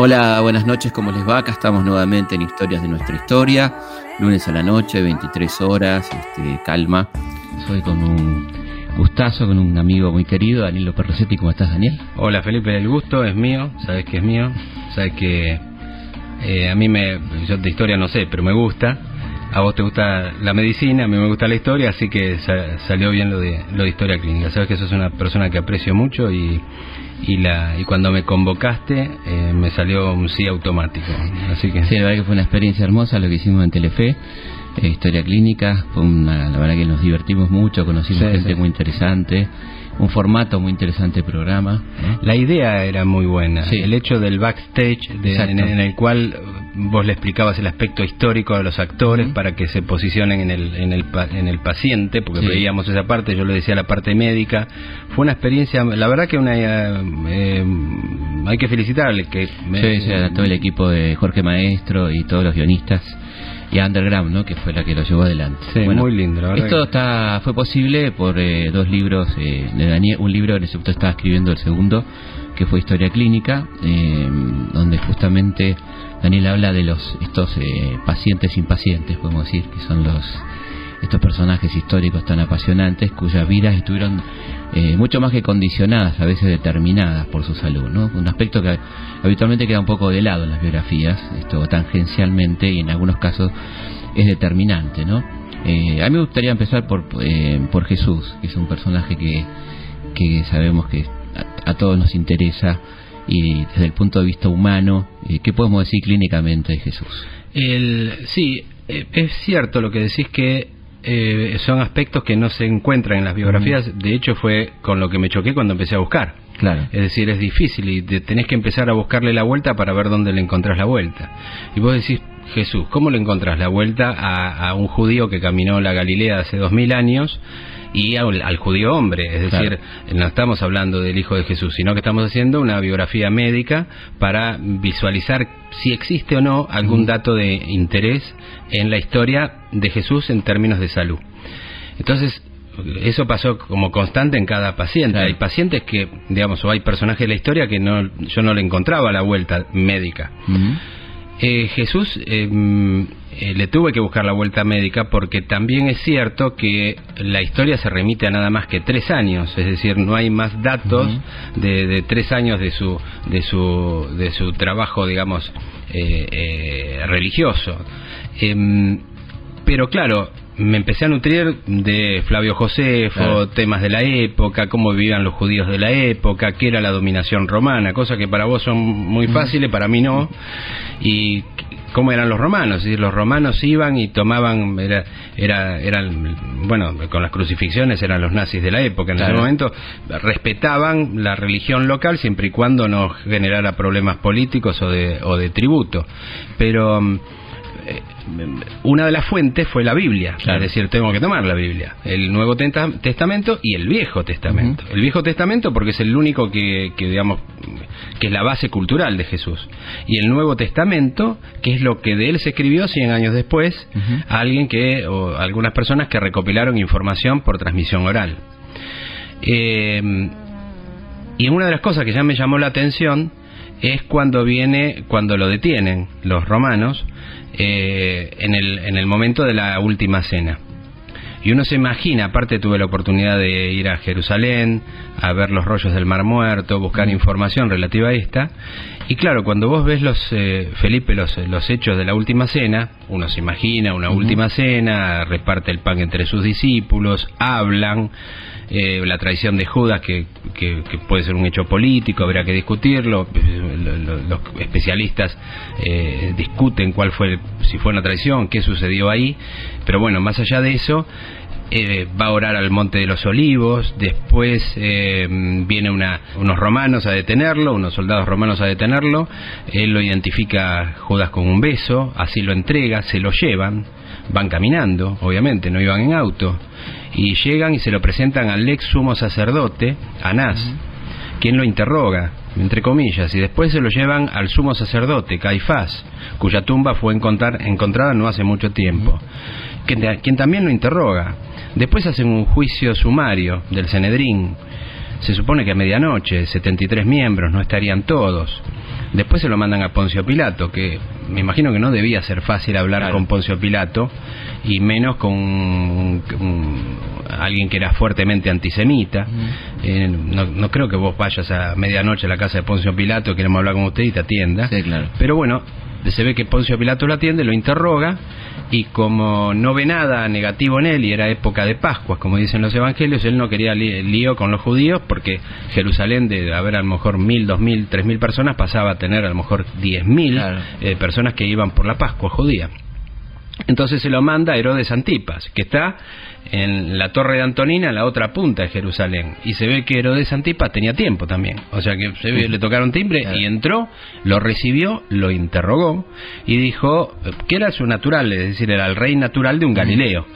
Hola, buenas noches, ¿cómo les va? Acá estamos nuevamente en Historias de nuestra historia, lunes a la noche, 23 horas, este, calma. Soy con un gustazo, con un amigo muy querido, Daniel López Rossetti. ¿Cómo estás, Daniel? Hola, Felipe, el gusto es mío, sabes que es mío, sabes que eh, a mí me, yo de historia no sé, pero me gusta. A vos te gusta la medicina, a mí me gusta la historia, así que salió bien lo de, lo de historia clínica. Sabes que sos una persona que aprecio mucho y, y la y cuando me convocaste eh, me salió un sí automático así que sí la verdad que fue una experiencia hermosa lo que hicimos en Telefe eh, historia clínica fue una, la verdad que nos divertimos mucho conocimos gente muy interesante un formato muy interesante programa. La idea era muy buena. El hecho del backstage en, el cual vos le explicabas el aspecto histórico a los actores para que se posicionen en el, en el, en el paciente, porque veíamos esa parte, yo le decía la parte médica. Fue una experiencia, la verdad que una eh, hay que felicitarle. Que, sí, a todo el equipo de Jorge Maestro y todos los guionistas y Underground, ¿no? que fue la que lo llevó adelante. Sí, muy lindo, la verdad. Esto está, fue posible por eh, dos libros eh, de Daniel, un libro en que estaba escribiendo el segundo, que fue Historia Clínica, eh, donde justamente Daniel habla de los estos pacientes impacientes, podemos decir, que son los estos personajes históricos tan apasionantes cuyas vidas estuvieron eh, mucho más que condicionadas, a veces determinadas por su salud, ¿no? Un aspecto que habitualmente queda un poco de lado en las biografías, esto tangencialmente y en algunos casos es determinante, ¿no? Eh, a mí me gustaría empezar por, eh, por Jesús, que es un personaje que, que sabemos que a, todos nos interesa y desde el punto de vista humano, ¿qué podemos decir clínicamente de Jesús? El, sí, es cierto lo que decís que eh, son aspectos que no se encuentran en las biografías. De hecho, fue con lo que me choqué cuando empecé a buscar. Claro. Es decir, es difícil y tenés que empezar a buscarle la vuelta para ver dónde le encontrás la vuelta. Y vos decís, Jesús, ¿cómo le encontrás la vuelta a, a un judío que caminó la Galilea hace dos mil años? Y al, judío hombre, es decir, no estamos hablando del Hijo de Jesús, sino que estamos haciendo una biografía médica para visualizar si existe o no algún dato de interés en la historia de Jesús en términos de salud. Entonces, eso pasó como constante en cada paciente. Hay pacientes que, digamos, o hay personajes de la historia que no, yo no le encontraba la vuelta médica. Eh, Jesús em, eh, le tuve que buscar la vuelta médica porque también es cierto que la historia se remite a nada más que tres años, es decir, no hay más datos de, tres años de su de su de su trabajo, digamos, eh, religioso. Em, pero claro, me empecé a nutrir de Flavio Josefo, temas de la época, cómo vivían los judíos de la época, qué era la dominación romana, cosas que para vos son muy fáciles, para mí no, y cómo eran los romanos, los romanos iban y tomaban, era, era, eran, bueno, con las crucifixiones eran los nazis de la época, en ese momento respetaban la religión local siempre y cuando no generara problemas políticos o de, o de tributo, pero eh, una de las fuentes fue la Biblia, es decir, tengo que tomar la Biblia, el Nuevo Testamento y el Viejo Testamento. El Viejo Testamento porque es el único que, digamos, que es la base cultural de Jesús. Y el Nuevo Testamento, que es lo que de él se escribió 100 años después, a alguien que, o algunas personas que recopilaron información por transmisión oral. Eh, y una de las cosas que ya me llamó la atención es cuando viene, cuando lo detienen los romanos, eh, en, el, en el momento de la última cena. Y uno se imagina, aparte tuve la oportunidad de ir a Jerusalén, a ver los rollos del Mar Muerto, buscar información relativa a esta. Y claro, cuando vos ves los, eh, Felipe, los, los hechos de la última cena, uno se imagina una última cena, reparte el pan entre sus discípulos, hablan, eh, la traición de Judas, que, que, puede ser un hecho político, habrá que discutirlo, los especialistas eh, discuten cuál fue, si fue una traición, qué sucedió ahí, pero bueno, más allá de eso, eh, va a orar al Monte de los Olivos, después eh, viene una, unos romanos a detenerlo, unos soldados romanos a detenerlo, él lo identifica Judas con un beso, así lo entrega, se lo llevan, van caminando, obviamente, no iban en auto, y llegan y se lo presentan al ex sumo sacerdote, Anás, quien lo interroga, entre comillas, y después se lo llevan al sumo sacerdote, Caifás, cuya tumba fue encontrada no hace mucho tiempo, quien también lo interroga. Después hacen un juicio sumario del Cenedrín. Se supone que a medianoche, 73 miembros, no estarían todos. Después se lo mandan a Poncio Pilato, que me imagino que no debía ser fácil hablar con Poncio Pilato, y menos con alguien que era fuertemente antisemita. Eh, no, no, creo que vos vayas a medianoche a la casa de Poncio Pilato, queremos hablar con usted y te atienda. Pero bueno, se ve que Poncio Pilato lo atiende, lo interroga y como no ve nada negativo en él y era época de Pascuas, como dicen los evangelios, él no quería lío con los judíos porque Jerusalén de haber a lo mejor mil, dos mil, tres mil personas pasaba a tener a lo mejor diez mil eh, personas que iban por la Pascua judía. Entonces se lo manda a Herodes Antipas, que está en la torre de Antonina, en la otra punta de Jerusalén. Y se ve que Herodes Antipas tenía tiempo también. O sea que se le tocaron timbre y entró, lo recibió, lo interrogó y dijo que era su natural, es decir, era el rey natural de un Galileo.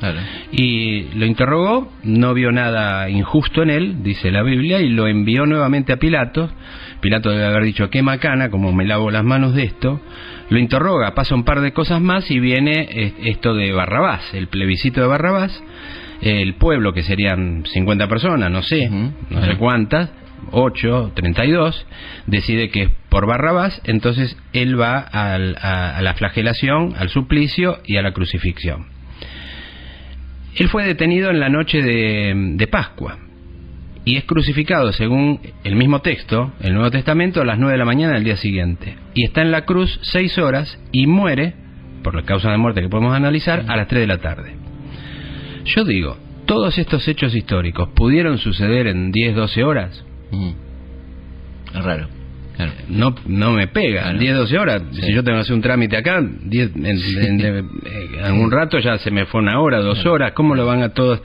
Y lo interrogó, no vio nada injusto en él, dice la Biblia, y lo envió nuevamente a Pilato. Pilato debe haber dicho, qué macana, como me lavo las manos de esto lo interroga, pasa un par de cosas más y viene eh, esto de Barrabás, el plebiscito de Barrabás, el pueblo que serían 50 personas, no sé, no sé cuántas, 8, 32, decide que es por Barrabás, entonces él va a, la flagelación, al suplicio y a la crucifixión. Él fue detenido en la noche de Pascua, y es crucificado, según el mismo texto, el Nuevo Testamento, a las 9 de la mañana del día siguiente. Y está en la cruz seis horas y muere, por la causa de muerte que podemos analizar, a las 3 de la tarde. Yo digo, ¿todos estos hechos históricos pudieron suceder en 10, 12 horas? Es raro. No, no me pega, 10, 12 horas. Si yo tengo que hacer un trámite acá, en, en, algún rato ya se me fue una hora, dos horas. ¿Cómo lo van a todos?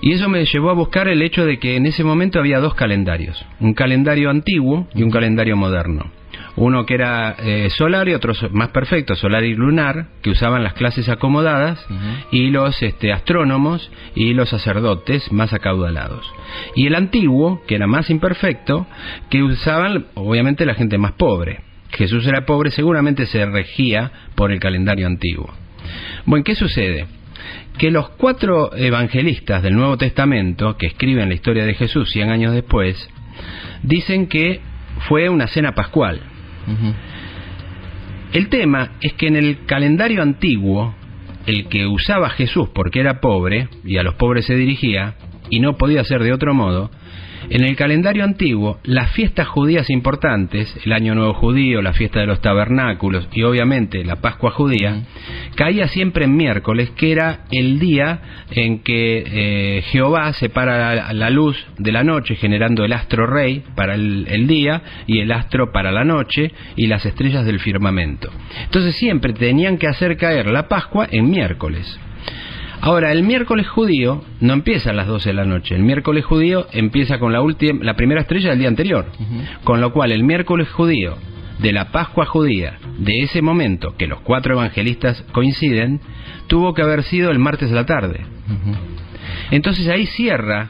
Y eso me llevó a buscar el hecho de que en ese momento había dos calendarios, un calendario antiguo y un calendario moderno. Uno que era eh, solar y otro más perfecto, solar y lunar, que usaban las clases acomodadas y los este, astrónomos y los sacerdotes más acaudalados. Y el antiguo, que era más imperfecto, que usaban obviamente la gente más pobre. Jesús era pobre, seguramente se regía por el calendario antiguo. Bueno, ¿qué sucede? Que los cuatro evangelistas del Nuevo Testamento que escriben la historia de Jesús 100 años después, dicen que fue una cena pascual. El tema es que en el calendario antiguo, el que usaba Jesús porque era pobre, y a los pobres se dirigía, y no podía ser de otro modo, en el calendario antiguo, las fiestas judías importantes, el Año Nuevo Judío, la fiesta de los tabernáculos y obviamente la Pascua judía, caía siempre en miércoles, que era el día en que eh, Jehová separa la, luz de la noche, generando el astro rey para el, día y el astro para la noche y las estrellas del firmamento. Entonces siempre tenían que hacer caer la Pascua en miércoles. Ahora, el miércoles judío no empieza a las 12 de la noche. El miércoles judío empieza con la, última, la primera estrella del día anterior. Con lo cual, el miércoles judío de la Pascua judía, de ese momento que los cuatro evangelistas coinciden, tuvo que haber sido el martes de la tarde. Entonces ahí cierra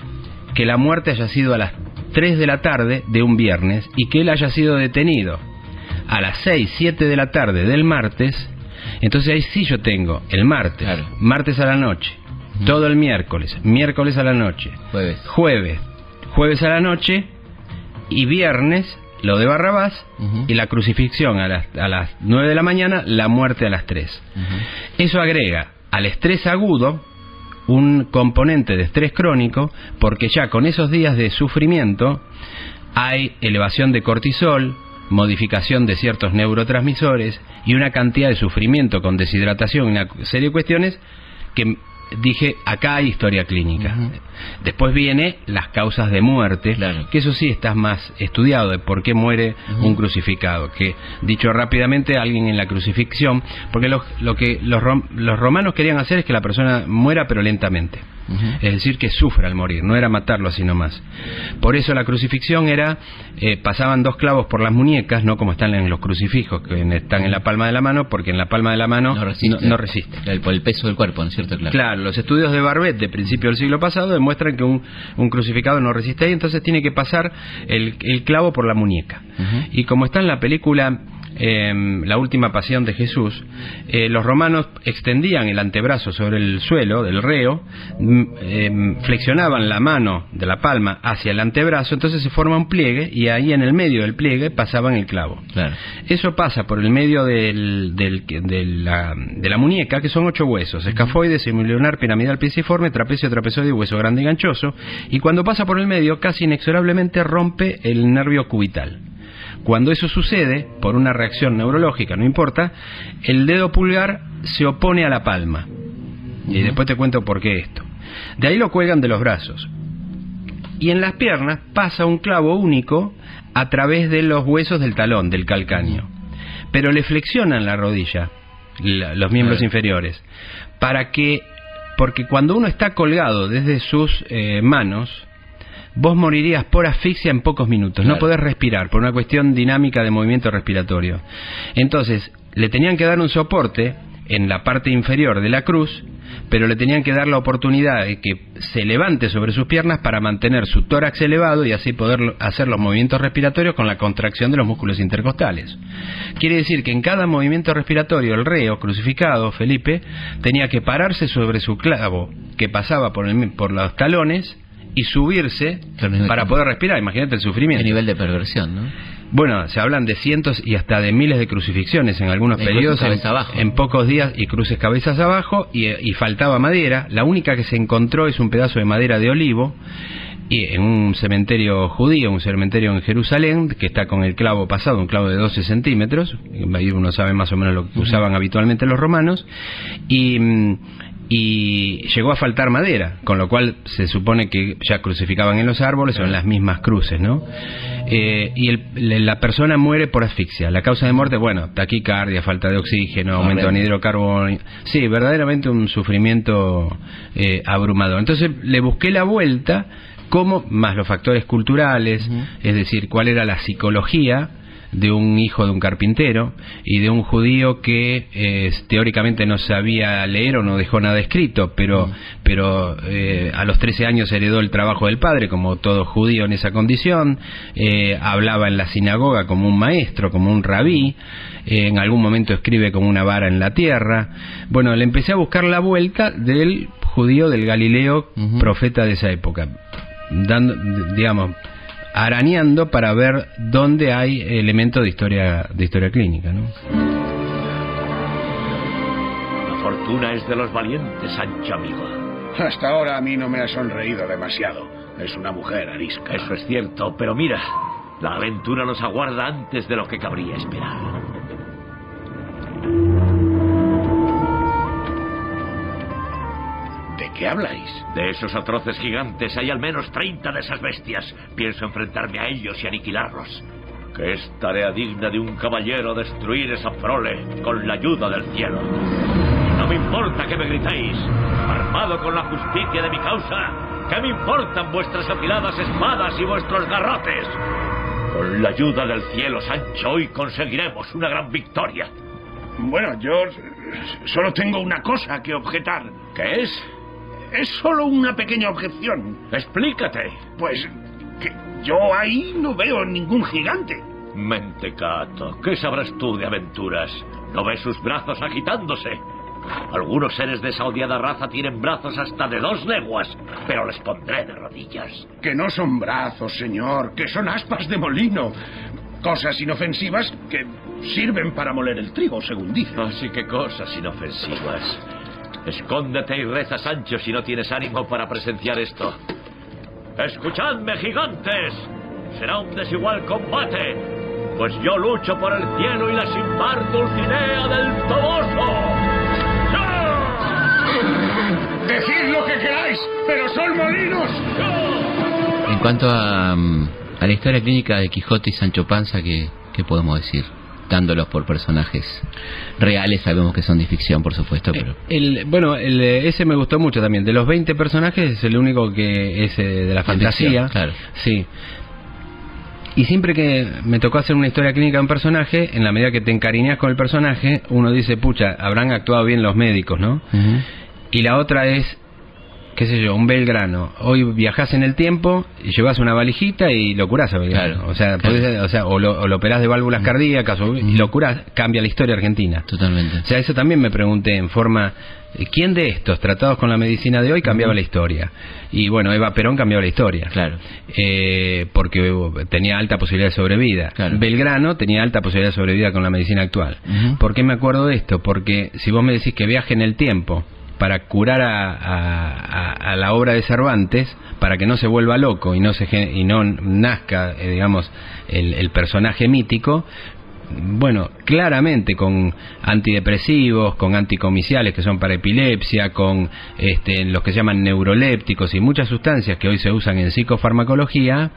que la muerte haya sido a las 3 de la tarde de un viernes y que él haya sido detenido a las 6, 7 de la tarde del martes entonces ahí sí yo tengo el martes, martes a la noche, todo el miércoles, miércoles a la noche, jueves, jueves, jueves a la noche y viernes lo de Barrabás y la crucifixión a las, a las 9 de la mañana, la muerte a las 3. Eso agrega al estrés agudo un componente de estrés crónico porque ya con esos días de sufrimiento hay elevación de cortisol, modificación de ciertos neurotransmisores y una cantidad de sufrimiento con deshidratación y una serie de cuestiones que dije, acá hay historia clínica. Después viene las causas de muerte, que eso sí está más estudiado, de por qué muere un crucificado. Que, dicho rápidamente, alguien en la crucifixión, porque lo, lo que los, los romanos querían hacer es que la persona muera pero lentamente es decir, que sufra al morir, no era matarlo así nomás. Por eso la crucifixión era, eh, pasaban dos clavos por las muñecas, no como están en los crucifijos, que están en la palma de la mano, porque en la palma de la mano no resiste. por el peso del cuerpo, ¿no es cierto? Claro. los estudios de Barbet de principio del siglo pasado demuestran que un, crucificado no resiste y entonces tiene que pasar el, clavo por la muñeca. Y como está en la película em, la última pasión de Jesús, eh, los romanos extendían el antebrazo sobre el suelo del reo, mm, em, flexionaban la mano de la palma hacia el antebrazo, entonces se forma un pliegue y ahí en el medio del pliegue pasaban el clavo. Eso pasa por el medio del, de, la, de, la, muñeca, que son ocho huesos, escafoide, semilunar, piramidal, pisiforme, trapecio, trapezoide, hueso grande y ganchoso, y cuando pasa por el medio, casi inexorablemente rompe el nervio cubital. Cuando eso sucede, por una reacción neurológica, no importa, el dedo pulgar se opone a la palma. Y después te cuento por qué esto. De ahí lo cuelgan de los brazos. Y en las piernas pasa un clavo único a través de los huesos del talón, del calcáneo. Pero le flexionan la rodilla, los miembros inferiores, para que, porque cuando uno está colgado desde sus eh, manos, vos morirías por asfixia en pocos minutos. No podés respirar por una cuestión dinámica de movimiento respiratorio. Entonces, le tenían que dar un soporte en la parte inferior de la cruz, pero le tenían que dar la oportunidad de que se levante sobre sus piernas para mantener su tórax elevado y así poder hacer los movimientos respiratorios con la contracción de los músculos intercostales. Quiere decir que en cada movimiento respiratorio el reo crucificado, Felipe, tenía que pararse sobre su clavo que pasaba por, por los talones y subirse para poder respirar. Imagínate el sufrimiento. El nivel de perversión, ¿no? Bueno, se hablan de cientos y hasta de miles de crucifixiones en algunos periodos, en, pocos días, y cruces cabezas abajo, y, y, faltaba madera. La única que se encontró es un pedazo de madera de olivo, y en un cementerio judío, un cementerio en Jerusalén, que está con el clavo pasado, un clavo de 12 centímetros, ahí uno sabe más o menos lo que usaban habitualmente los romanos, y mm, y llegó a faltar madera, con lo cual se supone que ya crucificaban en los árboles o en las mismas cruces, ¿no? Eh, y la persona muere por asfixia. La causa de muerte, bueno, taquicardia, falta de oxígeno, aumento de hidrocarbono. Sí, verdaderamente un sufrimiento eh, abrumador. Entonces le busqué la vuelta, como más los factores culturales, es decir, cuál era la psicología de un hijo de un carpintero y de un judío que eh, teóricamente no sabía leer o no dejó nada escrito, pero, mm. pero eh, a los 13 años heredó el trabajo del padre, como todo judío en esa condición, eh, hablaba en la sinagoga como un maestro, como un rabí, en algún momento escribe como una vara en la tierra. Bueno, le empecé a buscar la vuelta del judío del Galileo, profeta de esa época, dando, digamos, arañando para ver dónde hay elementos de historia de historia clínica, ¿no? La fortuna es de los valientes, Sancho amigo. Hasta ahora a mí no me ha sonreído demasiado. Es una mujer arisca. Eso es cierto, pero mira, la aventura nos aguarda antes de lo que cabría esperar. Qué habláis? De esos atroces gigantes. Hay al menos 30 de esas bestias. Pienso enfrentarme a ellos y aniquilarlos. Que es tarea digna de un caballero destruir esa prole con la ayuda del cielo. no me importa que me gritéis. Armado con la justicia de mi causa, ¿qué me importan vuestras afiladas espadas y vuestros garrotes? Con la ayuda del cielo, Sancho, hoy conseguiremos una gran victoria. Bueno, yo solo tengo una cosa que objetar. ¿Qué es? Es solo una pequeña objeción. Explícate. Pues que yo ahí no veo ningún gigante. Mentecato, ¿qué sabrás tú de aventuras? ¿No ves sus brazos agitándose? Algunos seres de esa odiada raza tienen brazos hasta de dos leguas, pero les pondré de rodillas. Que no son brazos, señor, que son aspas de molino. Cosas inofensivas que sirven para moler el trigo, según dice. Así que cosas inofensivas. Escóndete y reza, Sancho, si no tienes ánimo para presenciar esto. Escuchadme, gigantes. Será un desigual combate, pues yo lucho por el cielo y la sin par Dulcinea del Toboso. Decid lo que queráis, pero son molinos. En cuanto a, mm, a la historia clínica de Quijote y Sancho Panza, ¿qué, qué podemos decir? Dándolos por personajes reales, sabemos que son de ficción, por supuesto, pero... El, bueno, el, ese me gustó mucho también. De los 20 personajes es el único que es eh, de la fantasía. claro. Sí. Y siempre que me tocó hacer una historia clínica de un personaje, en la medida que te encariñas con el personaje, uno dice, pucha, habrán actuado bien los médicos, ¿no? Y la otra es qué sé yo, un Belgrano. Hoy viajás en el tiempo y llevas una valijita y lo curás a Belgrano. o, sea, o sea, o lo, operás de válvulas cardíacas o, y lo curás, cambia la historia argentina. Totalmente. O sea, eso también me pregunté en forma ¿Quién de estos tratados con la medicina de hoy cambiaba la historia? Y bueno, Eva Perón cambiaba la historia. Claro. Eh, porque tenía alta posibilidad de sobrevida. Belgrano tenía alta posibilidad de sobrevida con la medicina actual. ¿Por qué me acuerdo de esto? Porque si vos me decís que viaje en el tiempo para curar a, la obra de Cervantes, para que no se vuelva loco y no, se, y no nazca, eh, digamos, el, personaje mítico, bueno, claramente con antidepresivos, con anticomiciales que son para epilepsia, con este, los que se llaman neurolépticos y muchas sustancias que hoy se usan en psicofarmacología,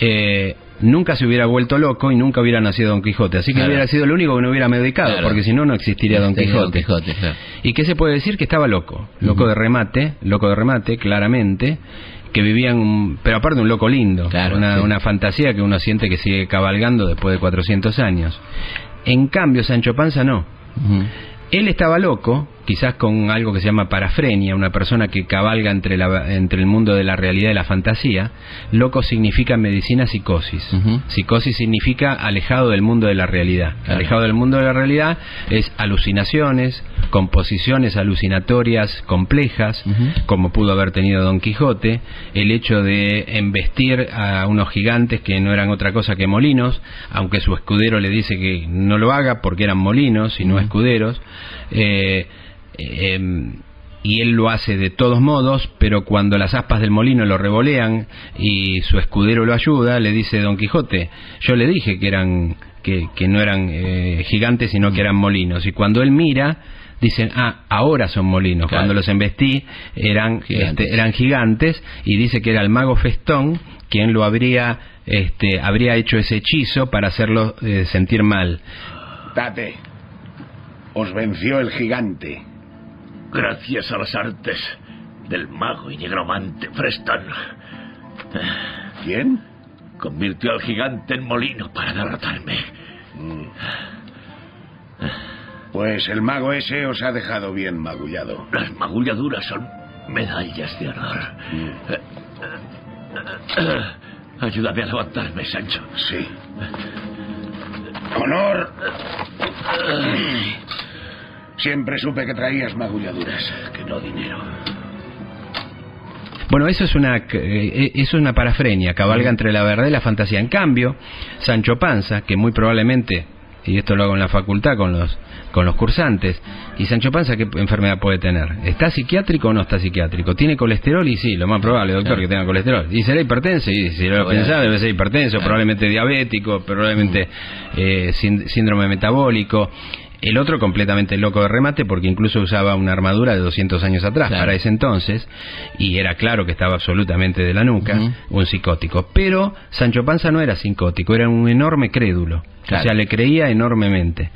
eh, nunca se hubiera vuelto loco y nunca hubiera nacido Don Quijote. Así que hubiera sido el único que no hubiera medicado, porque si no, no existiría Don Quijote. ¿Y qué se puede decir? Que estaba loco, loco de remate, loco de remate, claramente, que vivían, pero aparte un loco lindo, una, una fantasía que uno siente que sigue cabalgando después de 400 años. En cambio, Sancho Panza no. Él estaba loco, quizás con algo que se llama parafrenia, una persona que cabalga entre, la, entre el mundo de la realidad y la fantasía. Loco significa en medicina psicosis. Psicosis significa alejado del mundo de la realidad. Alejado del mundo de la realidad es alucinaciones, composiciones alucinatorias complejas, como pudo haber tenido Don Quijote, el hecho de embestir a unos gigantes que no eran otra cosa que molinos, aunque su escudero le dice que no lo haga porque eran molinos y no escuderos. Eh, Em, y él lo hace de todos modos, pero cuando las aspas del molino lo revolean y su escudero lo ayuda, le dice Don Quijote, yo le dije que eran que, que no eran eh, gigantes, sino que eran molinos. Y cuando él mira, dicen, ah, ahora son molinos. Cuando los embestí eran gigantes. Este, eran gigantes y dice que era el mago Festón quien lo habría este, habría hecho ese hechizo para hacerlo eh, sentir mal. Tate, os venció el gigante gracias a las artes del mago y negromante Freston. ¿Quién? Convirtió al gigante en molino para derrotarme. Pues el mago ese os ha dejado bien magullado. Las magulladuras son medallas de honor. Mm. Ayúdame a levantarme, Sancho. Sí. Honor. Siempre supe que traías magulladuras, que no dinero. Bueno, eso es una eh, eso es una parafrenia, cabalga entre la verdad y la fantasía. En cambio, Sancho Panza, que muy probablemente y esto lo hago en la facultad con los con los cursantes. ¿Y Sancho Panza qué enfermedad puede tener? ¿Está psiquiátrico o no está psiquiátrico? ¿Tiene colesterol? Y sí, lo más probable, doctor, que tenga colesterol. ¿Y será hipertenso? Y si lo pensaba, debe ser hipertenso, probablemente diabético, probablemente eh, síndrome metabólico. El otro completamente loco de remate porque incluso usaba una armadura de 200 años atrás para ese entonces y era claro que estaba absolutamente de la nuca, un psicótico. Pero Sancho Panza no era psicótico, era un enorme crédulo. O sea, le creía enormemente.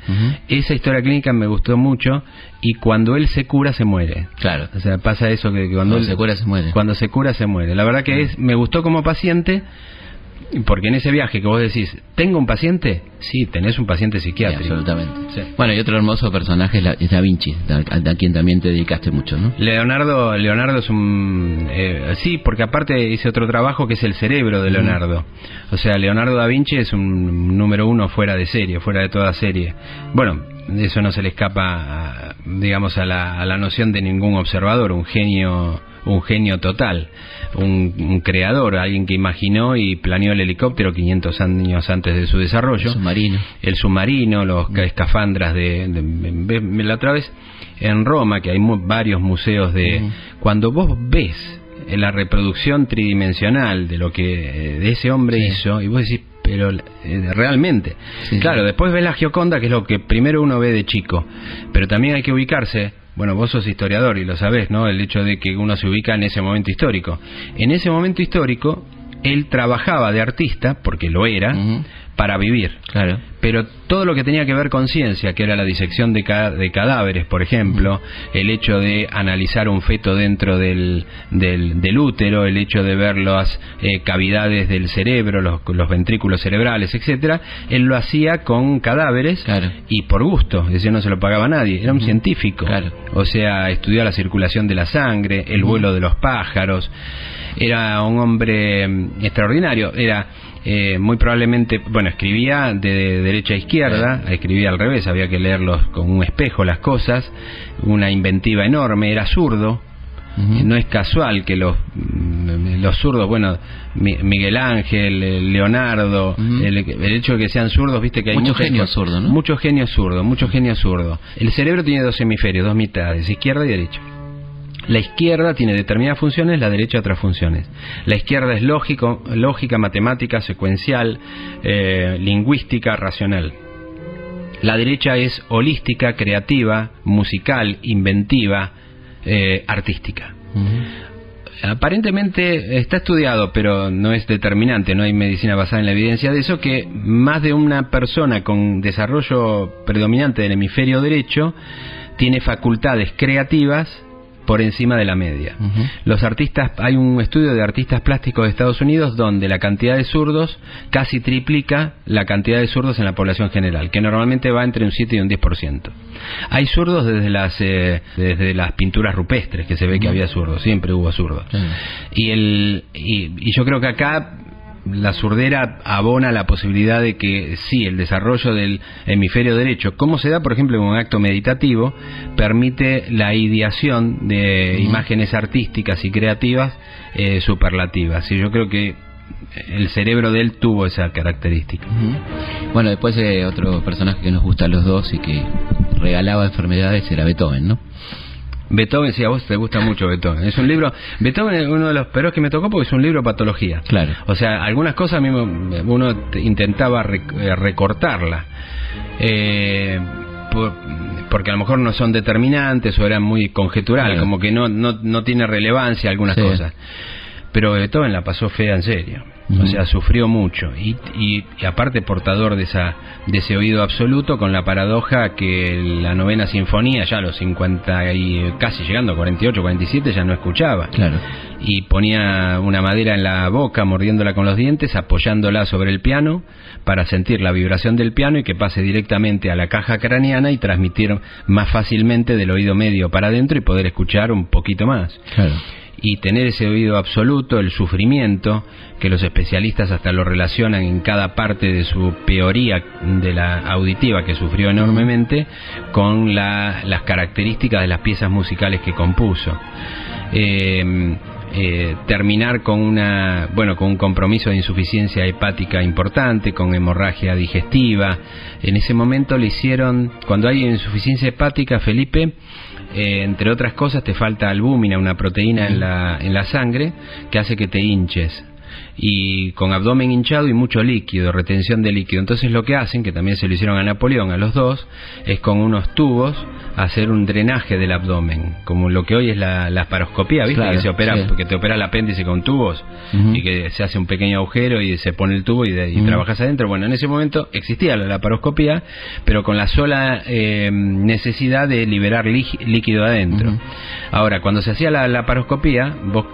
Esa historia clínica me gustó mucho y cuando él se cura se muere. Claro. O sea, pasa eso que, cuando, se cura se muere. Cuando se cura se muere. La verdad que es me gustó como paciente porque en ese viaje que vos decís, ¿tengo un paciente? Sí, tenés un paciente psiquiátrico. absolutamente. Bueno, y otro hermoso personaje es Da Vinci, a, quien también te dedicaste mucho, ¿no? Leonardo, Leonardo es un... Eh, sí, porque aparte hice otro trabajo que es el cerebro de Leonardo. O sea, Leonardo da Vinci es un número uno fuera de serie, fuera de toda serie. Bueno, eso no se le escapa, digamos, a la, a la noción de ningún observador, un genio un genio total, un, creador, alguien que imaginó y planeó el helicóptero 500 años antes de su desarrollo. El submarino. El submarino, los mm. escafandras de, La otra vez en Roma, que hay varios museos de... Mm. Cuando vos ves la reproducción tridimensional de lo que de ese hombre hizo, y vos decís, pero eh, realmente. claro, después ves la Gioconda, que es lo que primero uno ve de chico, pero también hay que ubicarse bueno, vos sos historiador y lo sabés, ¿no? El hecho de que uno se ubica en ese momento histórico. En ese momento histórico, él trabajaba de artista, porque lo era, para vivir. Claro. pero todo lo que tenía que ver con ciencia, que era la disección de, de cadáveres, por ejemplo, el hecho de analizar un feto dentro del, del, útero, el hecho de ver las eh, cavidades del cerebro, los, los, ventrículos cerebrales, etcétera, él lo hacía con cadáveres y por gusto, es decir, no se lo pagaba a nadie, era un científico, o sea, estudió la circulación de la sangre, el vuelo de los pájaros, era un hombre mm, extraordinario, era eh, muy probablemente, bueno, escribía de derecha a izquierda, escribía al revés, había que leerlos con un espejo las cosas, una inventiva enorme, era zurdo, no es casual que los, mm, los zurdos, bueno, Miguel Ángel, Leonardo, el, hecho de que sean zurdos, viste que hay muchos genios zurdos, ¿no? Muchos genios zurdos, muchos genios zurdos. El cerebro tiene dos hemisferios, dos mitades, izquierda y derecha. La izquierda tiene determinadas funciones, la derecha otras funciones. La izquierda es lógico, lógica, matemática, secuencial, eh, lingüística, racional. La derecha es holística, creativa, musical, inventiva, eh, artística. Aparentemente está estudiado, pero no es determinante, no hay medicina basada en la evidencia de eso, que más de una persona con desarrollo predominante del hemisferio derecho tiene facultades creativas por encima de la media. Los artistas, hay un estudio de artistas plásticos de Estados Unidos donde la cantidad de zurdos casi triplica la cantidad de zurdos en la población general, que normalmente va entre un 7 y un 10%. Hay zurdos desde las eh, desde las pinturas rupestres que se ve que había zurdos, siempre hubo zurdos. Y el y yo creo que acá la surdera abona la posibilidad de que sí, el desarrollo del hemisferio derecho, como se da, por ejemplo, en un acto meditativo, permite la ideación de imágenes artísticas y creativas eh, superlativas. Y yo creo que el cerebro de él tuvo esa característica. Bueno, después de otro personaje que nos gusta a los dos y que regalaba enfermedades era Beethoven, ¿no? Beethoven, si a vos te gusta mucho Beethoven. Es un libro, Beethoven es uno de los peores que me tocó porque es un libro de patología. Claro. O sea, algunas cosas a mí uno intentaba eh, recortarla. Eh, porque a lo mejor no son determinantes o eran muy conjeturales, como que no, no, no tiene relevancia algunas cosas. Pero Beethoven la pasó fea en serio. O sea, sufrió mucho. Y, y, aparte portador de, esa, de ese oído absoluto con la paradoja que la novena sinfonía, ya a los 50 y casi llegando a 48, 47, ya no escuchaba. Claro. Y ponía una madera en la boca, mordiéndola con los dientes, apoyándola sobre el piano para sentir la vibración del piano y que pase directamente a la caja craneana y transmitir más fácilmente del oído medio para adentro y poder escuchar un poquito más. Claro y tener ese oído absoluto, el sufrimiento, que los especialistas hasta lo relacionan en cada parte de su peoría de la auditiva que sufrió enormemente, con las características de las piezas musicales que compuso. Eh, eh, terminar con una bueno con un compromiso de insuficiencia hepática importante con hemorragia digestiva en ese momento le hicieron cuando hay insuficiencia hepática Felipe eh, entre otras cosas, te falta albúmina, una proteína en la, en la sangre que hace que te hinches y con abdomen hinchado y mucho líquido, retención de líquido. Entonces lo que hacen, que también se lo hicieron a Napoleón, a los dos, es con unos tubos hacer un drenaje del abdomen, como lo que hoy es la, la paroscopía, ¿viste? que se opera, porque te opera el apéndice con tubos y que se hace un pequeño agujero y se pone el tubo y, y trabajas adentro. Bueno, en ese momento existía la laparoscopía, pero con la sola eh, necesidad de liberar líquido adentro. Ahora, cuando se hacía la laparoscopía, vos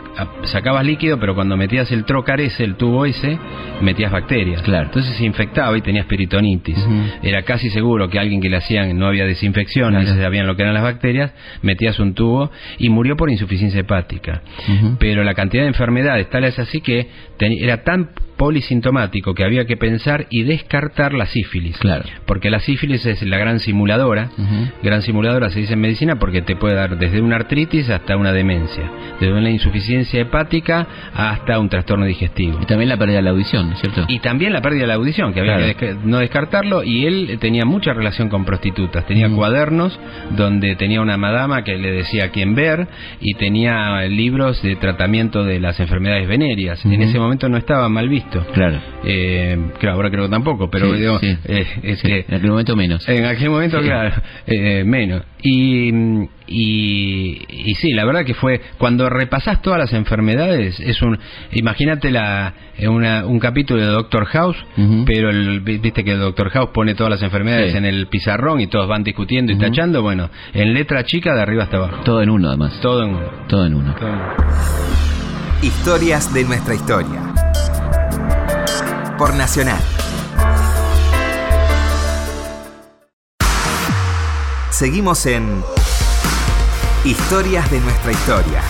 sacabas líquido, pero cuando metías el trocar ese, el tubo ese, metías bacterias. Claro. Entonces se infectaba y tenías peritonitis. Era casi seguro que alguien que le hacían, no había desinfección, claro. Sabían lo que eran las bacterias, metías un tubo y murió por insuficiencia hepática. Pero la cantidad de enfermedades tal es así que era tan polisintomático que había que pensar y descartar la sífilis. Claro. Porque la sífilis es la gran simuladora. Gran simuladora se dice en medicina porque te puede dar desde una artritis hasta una demencia. Desde una insuficiencia hepática hasta un trastorno digestivo. Y también la pérdida de la audición, ¿cierto? Y también la pérdida de la audición, que había que no descartarlo. Y él tenía mucha relación con prostitutas. Tenía cuadernos donde tenía una madama que le decía a quién ver y tenía libros de tratamiento de las enfermedades venéreas. En ese momento no estaba mal visto visto. Claro. Eh, claro, ahora creo que tampoco, pero Sí, digo, sí. eh, este, en aquel momento menos. en aquel momento, Sí. claro, eh, menos. Y, y, y sí, la verdad que fue, cuando repasás todas las enfermedades, es un, imagínate la, una, un capítulo de Doctor House, pero el, vi- viste que Doctor House pone todas las enfermedades Sí. en el pizarrón y todos van discutiendo y Ujú. tachando, bueno, en letra chica de arriba hasta abajo. Todo en uno, además. Todo en uno. Todo en uno. Todo en uno. Historias de nuestra historia. Por Nacional. Seguimos en Historias de nuestra historia.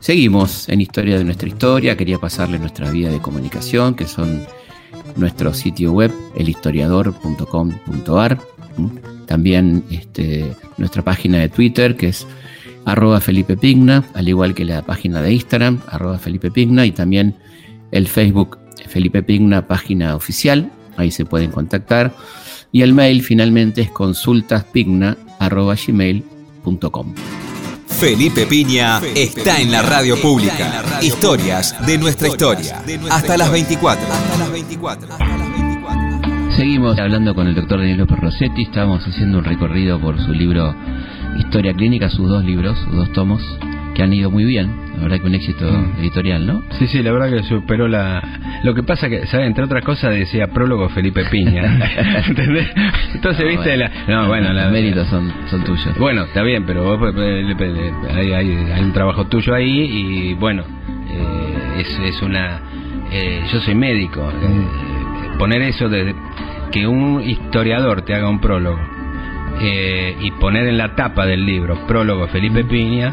Seguimos en Historia de nuestra historia. Quería pasarle nuestra vía de comunicación, que son nuestro sitio web, elhistoriador.com.ar. También este, nuestra página de Twitter, que es arroba Felipe Pigna, al igual que la página de Instagram, arroba Felipe Pigna, y también el Facebook Felipe Pigna, página oficial. Ahí se pueden contactar. Y el mail finalmente es consultaspigna arroba gmail.com. Felipe Piña está en la radio pública. Historias de nuestra historia. Hasta las 24. Seguimos hablando con el doctor Daniel López Rossetti, estábamos haciendo un recorrido por su libro Historia Clínica, sus dos libros, sus dos tomos, que han ido muy bien, la verdad que un éxito Mm. editorial, ¿no? Sí, sí, la verdad que superó la... Lo que pasa que, ¿sabes? Entre otras cosas decía prólogo Felipe Piña. ¿Entendés? Entonces, No, viste, bueno, la... No, bueno, la... los méritos son, son tuyos. Bueno, está bien, pero vos, pues, hay, hay, hay un trabajo tuyo ahí y bueno, eh, es, es una... eh, yo soy médico. eh, poner eso de que un historiador te haga un prólogo eh, y poner en la tapa del libro prólogo Felipe Piña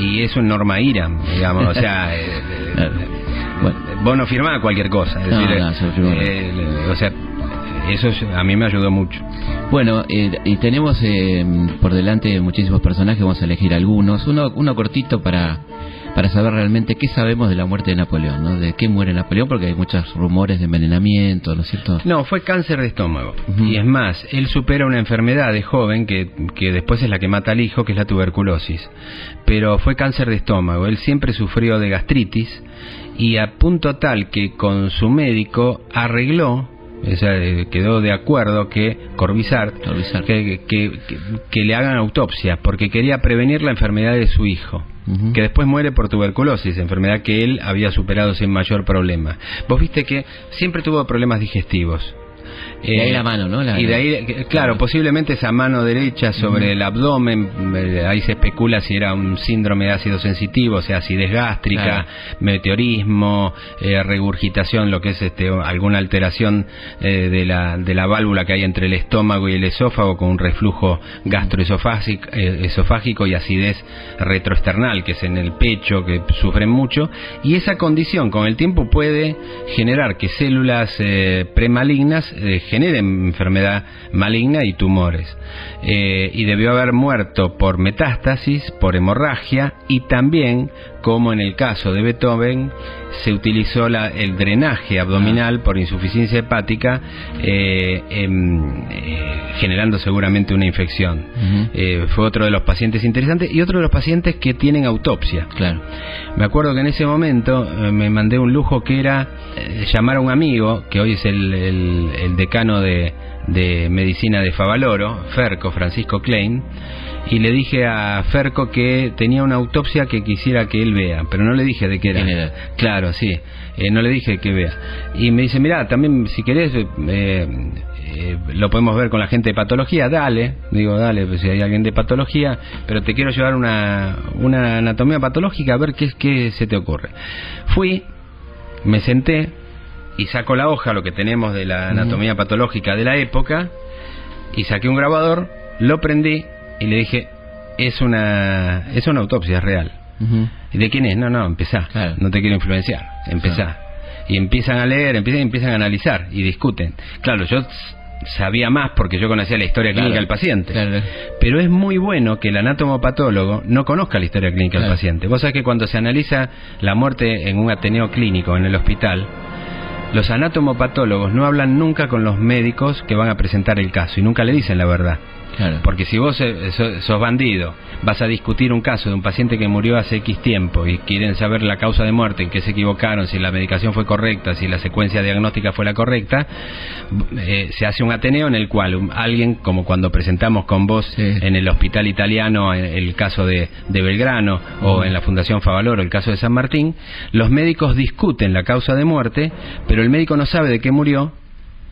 y eso en Norma Iram, digamos, o sea... eh, eh, Claro. Bueno. Vos no firmás cualquier cosa, es No, decir, no, eh, eh, o sea, eso a mí me ayudó mucho. Bueno, eh, y tenemos eh, por delante muchísimos personajes, vamos a elegir algunos, uno, uno cortito para, para saber realmente qué sabemos de la muerte de Napoleón, ¿no? De qué muere Napoleón, porque hay muchos rumores de envenenamiento, ¿no es cierto? No, fue cáncer de estómago. Y es más, él supera una enfermedad de joven que, que después es la que mata al hijo, que es la tuberculosis. Pero fue cáncer de estómago. Él siempre sufrió de gastritis y a punto tal que con su médico arregló, o sea, eh, quedó de acuerdo que Corbizart, Corbizart. Que, que- que- que le hagan autopsia porque quería prevenir la enfermedad de su hijo. Que después muere por tuberculosis, enfermedad que él había superado sin mayor problema. Vos viste que siempre tuvo problemas digestivos. Eh, De ahí la mano, ¿no? La- y de ahí, claro, posiblemente esa mano derecha sobre el abdomen, eh, ahí se especula si era un síndrome de ácido sensitivo, o sea, acidez gástrica, Claro. meteorismo, eh, regurgitación, lo que es este, alguna alteración eh, de, la, de la válvula que hay entre el estómago y el esófago con un reflujo gastroesofágico esofágico y acidez retroesternal, que es en el pecho, que sufren mucho, y esa condición con el tiempo puede generar que células eh, premalignas generen enfermedad maligna y tumores. Eh, y debió haber muerto por metástasis, por hemorragia y también, como en el caso de Beethoven, se utilizó la- el drenaje abdominal por insuficiencia hepática, eh, em, eh, generando seguramente una infección. Eh, fue otro de los pacientes interesantes y otro de los pacientes que tienen autopsia. Claro. Me acuerdo que en ese momento me mandé un lujo que era llamar a un amigo, que hoy es el, el- el decano de, de medicina de Favaloro, Ferco, Francisco Klein, y le dije a Ferco que tenía una autopsia que quisiera que él vea, pero no le dije de qué era. Claro, sí, eh, no le dije que vea. Y me dice, mira, también si querés... eh, eh, lo podemos ver con la gente de patología, dale, digo, dale, pues si hay alguien de patología, pero te quiero llevar una, una anatomía patológica a ver qué, qué se te ocurre. Fui, me senté y saco la hoja, lo que tenemos de la anatomía patológica de la época, y saqué un grabador, lo prendí y le dije, es una, es una autopsia, es real. ¿Y de quién es? No, no, empezá. Claro. No te quiero influenciar. Empezá. Y empiezan a leer, empiezan, empiezan a analizar y discuten. Claro, yo sabía más porque yo conocía la historia Claro. clínica del paciente. Claro. Pero es muy bueno que el anatomopatólogo no conozca la historia clínica del paciente. Vos sabés que cuando se analiza la muerte en un ateneo clínico en el hospital, los anatomopatólogos no hablan nunca con los médicos que van a presentar el caso y nunca le dicen la verdad. Porque si vos eh, sos bandido, vas a discutir un caso de un paciente que murió hace X tiempo y quieren saber la causa de muerte, en qué se equivocaron, si la medicación fue correcta, si la secuencia diagnóstica fue la correcta, eh, se hace un ateneo en el cual alguien, como cuando presentamos con vos en el hospital italiano el caso de, Belgrano o en la Fundación Favaloro el caso de San Martín, los médicos discuten la causa de muerte, pero el médico no sabe de qué murió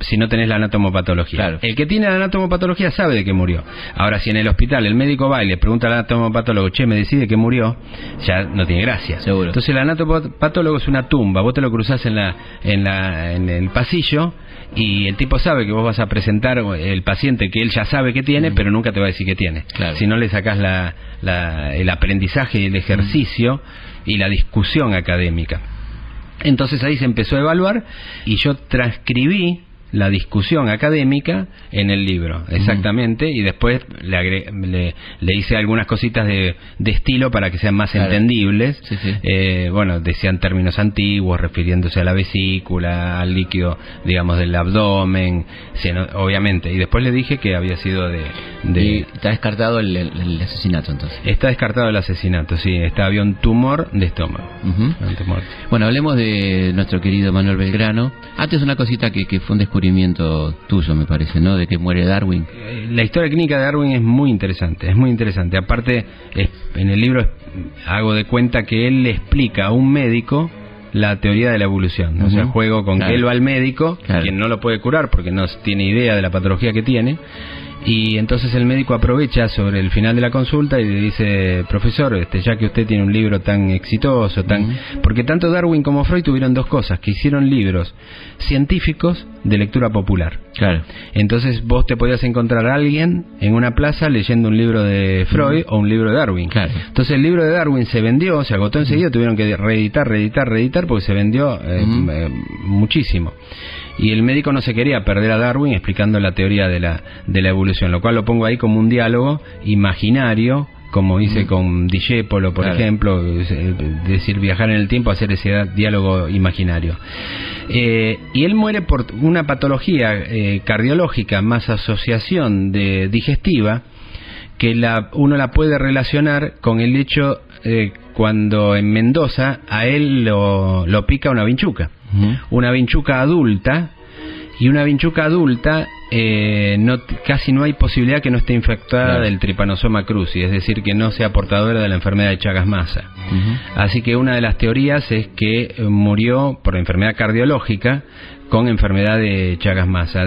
si no tenés la anatomopatología. El que tiene la anatomopatología sabe de qué murió. Ahora, si en el hospital el médico va y le pregunta al anatomopatólogo, che, me decide que murió, ya no tiene gracia. Seguro. Entonces el anatomopatólogo es una tumba, vos te lo cruzás en, la, en, la, en el pasillo y el tipo sabe que vos vas a presentar el paciente que él ya sabe que tiene, pero nunca te va a decir que tiene. Si no le sacás la, el aprendizaje y el ejercicio y la discusión académica. Entonces ahí se empezó a evaluar y yo transcribí la discusión académica en el libro, exactamente, y después le, le, hice algunas cositas de, de, estilo para que sean más entendibles. Eh, bueno, decían términos antiguos, refiriéndose a la vesícula, al líquido, digamos, del abdomen, obviamente. Y después le dije que había sido de... de está descartado el, asesinato, entonces. Está descartado el asesinato, sí. Está, había un tumor de estómago. Bueno, hablemos de nuestro querido Manuel Belgrano. Antes una cosita que, que fue un descubrimiento tuyo, me parece, ¿no? De que muere Darwin. Eh, la historia clínica de Darwin es muy interesante, es muy interesante. Aparte, en el libro hago de cuenta que él le explica a un médico la teoría de la evolución. O sea, juego con que él va al médico, quien no lo puede curar porque no tiene idea de la patología que tiene, y entonces el médico aprovecha sobre el final de la consulta y le dice, profesor, este, ya que usted tiene un libro tan exitoso, tan... Porque tanto Darwin como Freud tuvieron dos cosas, que hicieron libros científicos de lectura popular. Claro. Entonces vos te podías encontrar a alguien en una plaza leyendo un libro de Freud o un libro de Darwin. Claro. Entonces el libro de Darwin se vendió, se agotó enseguida, tuvieron que reeditar, reeditar, reeditar porque se vendió eh, eh, muchísimo y el médico no se quería perder a Darwin explicando la teoría de la, de la evolución, lo cual lo pongo ahí como un diálogo imaginario como hice con Dijépolo, por ejemplo, es decir, viajar en el tiempo, hacer ese diálogo imaginario. Eh, y él muere por una patología eh, cardiológica más asociación de digestiva, que la, uno la puede relacionar con el hecho eh, cuando en Mendoza a él lo, lo pica una vinchuca. Una vinchuca adulta y una vinchuca adulta eh, no, casi no hay posibilidad que no esté infectada del tripanosoma cruzi, es decir, que no sea portadora de la enfermedad de Chagas-Massa. Así que una de las teorías es que eh, murió por enfermedad cardiológica con enfermedad de Chagas-Massa.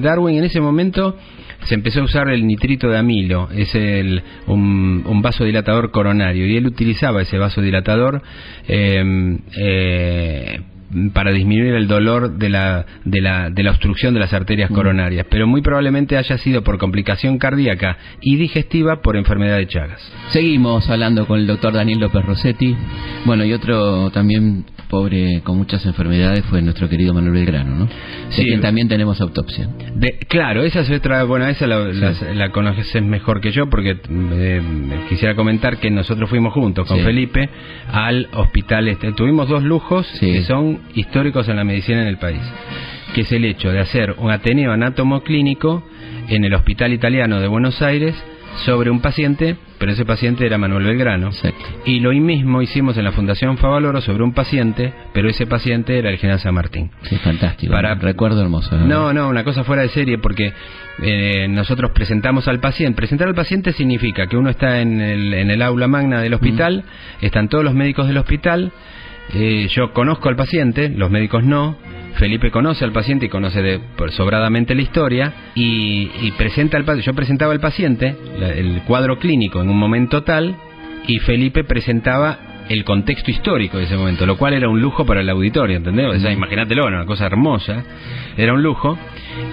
Darwin en ese momento se empezó a usar el nitrito de amilo, es el, un, un vasodilatador coronario, y él utilizaba ese vasodilatador eh, eh, para disminuir el dolor de la, de la, de la obstrucción de las arterias mm. coronarias, pero muy probablemente haya sido por complicación cardíaca y digestiva por enfermedad de Chagas. Seguimos hablando con el doctor Daniel López Rossetti. Bueno, y otro también pobre con muchas enfermedades fue nuestro querido Manuel Belgrano, ¿no? sí, quien también tenemos autopsia. claro, esa es otra, bueno, esa la, conoces mejor que yo porque eh, quisiera comentar que nosotros fuimos juntos con Felipe al hospital, este, tuvimos dos lujos que son históricos en la medicina en el país, que es el hecho de hacer un Ateneo Anátomo Clínico en el Hospital Italiano de Buenos Aires sobre un paciente, pero ese paciente era Manuel Belgrano. Y lo mismo hicimos en la Fundación Favaloro sobre un paciente, pero ese paciente era el general San Martín. Sí, fantástico. Para... Recuerdo hermoso. ¿no? no, una cosa fuera de serie, porque eh, nosotros presentamos al paciente. Presentar al paciente significa que uno está en el, en el aula magna del hospital, están todos los médicos del hospital, eh, yo conozco al paciente, los médicos no, Felipe conoce al paciente y conoce sobradamente la historia y, presenta al yo presentaba al paciente el cuadro clínico en un momento tal y Felipe presentaba el contexto histórico de ese momento, lo cual era un lujo para el auditorio, ¿entendés? O sea, imagínatelo, una cosa hermosa, era un lujo.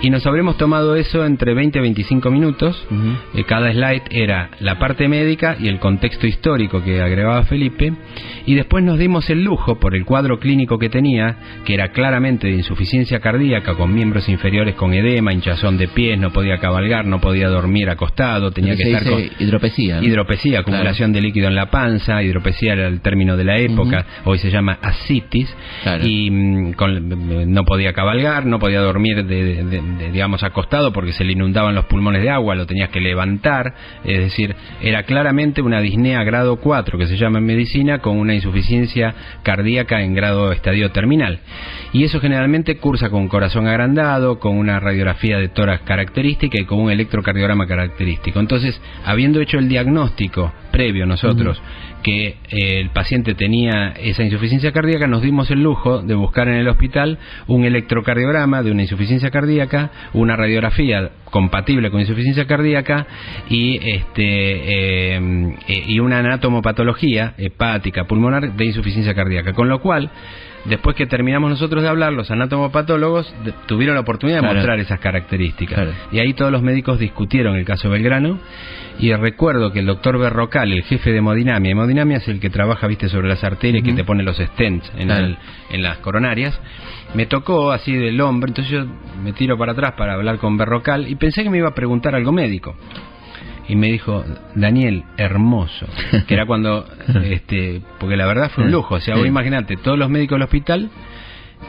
Y nos habremos tomado eso entre 20 y 25 minutos. Eh, cada slide era la parte médica y el contexto histórico que agregaba Felipe. Y después nos dimos el lujo, por el cuadro clínico que tenía, que era claramente de insuficiencia cardíaca, con miembros inferiores con edema, hinchazón de pies, no podía cabalgar, no podía dormir acostado, tenía que estar con hidropesía. Hidropesía, acumulación de líquido en la panza, hidropesía era el término de la época, hoy se llama asitis, y mm, no podía cabalgar, no podía dormir, de, digamos, acostado porque se le inundaban los pulmones de agua, lo tenías que levantar, es decir, era claramente una disnea grado 4, que se llama en medicina, con una insuficiencia cardíaca en grado estadio terminal. Y eso generalmente cursa con corazón agrandado, con una radiografía de tórax característica y con un electrocardiograma característico. Entonces, habiendo hecho el diagnóstico previo nosotros que eh, el paciente tenía esa insuficiencia cardíaca, nos dimos el lujo de buscar en el hospital un electrocardiograma de una insuficiencia cardíaca, una radiografía compatible con insuficiencia cardíaca y este eh, y una anatomopatología hepática pulmonar de insuficiencia cardíaca, con lo cual después que terminamos nosotros de hablar, los anatomopatólogos tuvieron la oportunidad de mostrar esas características. Y ahí todos los médicos discutieron el caso Belgrano. Y recuerdo que el doctor Berrocal, el jefe de hemodinamia, hemodinamia es el que trabaja, viste, sobre las arterias, y que te pone los stents en, en las coronarias, me tocó así del hombro, entonces yo me tiro para atrás para hablar con Berrocal y pensé que me iba a preguntar algo médico y me dijo, Daniel, hermoso. Que era cuando, este, porque la verdad fue un lujo. O sea, vos imaginate, todos los médicos del hospital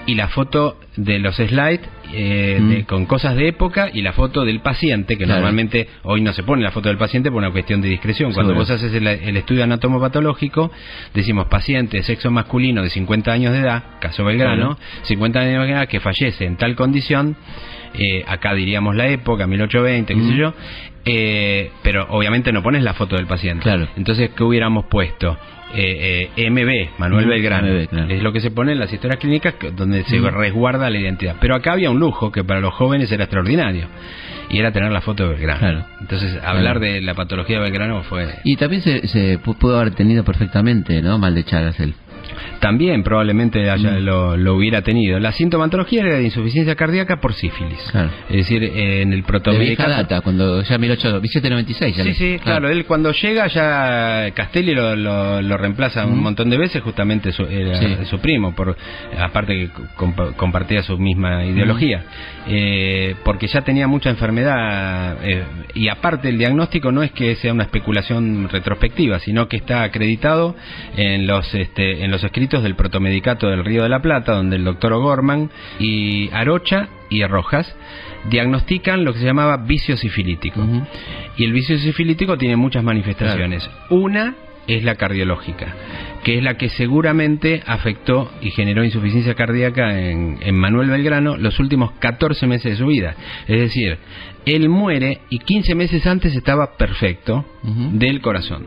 y la foto de los slides eh, mm. con cosas de época y la foto del paciente, que normalmente hoy no se pone la foto del paciente por una cuestión de discreción. Cuando vos haces el, estudio anatomopatológico, decimos paciente, sexo masculino de 50 años de edad, caso Belgrano, 50 años de edad que fallece en tal condición, eh, acá diríamos la época, 1820, qué sé yo, eh, pero obviamente no pones la foto del paciente. Claro. Entonces, ¿qué hubiéramos puesto? Eh, eh MB, Manuel Belgrano. Es lo que se pone en las historias clínicas donde se resguarda la identidad. Pero acá había un lujo que para los jóvenes era extraordinario. Y era tener la foto de Belgrano. Entonces, hablar de la patología de Belgrano fue... Y también se, se pudo haber tenido perfectamente, ¿no? Mal de Chagas él también probablemente haya, mm. lo, hubiera tenido. La sintomatología era de insuficiencia cardíaca por sífilis. Es decir, en el protomedicato... data, cuando ya 1796 ya Sí, sí, claro. Él cuando llega ya Castelli lo, lo, reemplaza un mm. montón de veces, justamente su, era su primo, por aparte que compartía su misma ideología. Mm. Eh, porque ya tenía mucha enfermedad eh, y aparte el diagnóstico no es que sea una especulación retrospectiva, sino que está acreditado en los, este, en los escritos del protomedicato del Río de la Plata, donde el doctor O'Gorman y Arocha y Rojas diagnostican lo que se llamaba vicio sifilítico. Y el vicio sifilítico tiene muchas manifestaciones. Una es la cardiológica, que es la que seguramente afectó y generó insuficiencia cardíaca en, Manuel Belgrano los últimos 14 meses de su vida. Es decir, él muere y 15 meses antes estaba perfecto del corazón.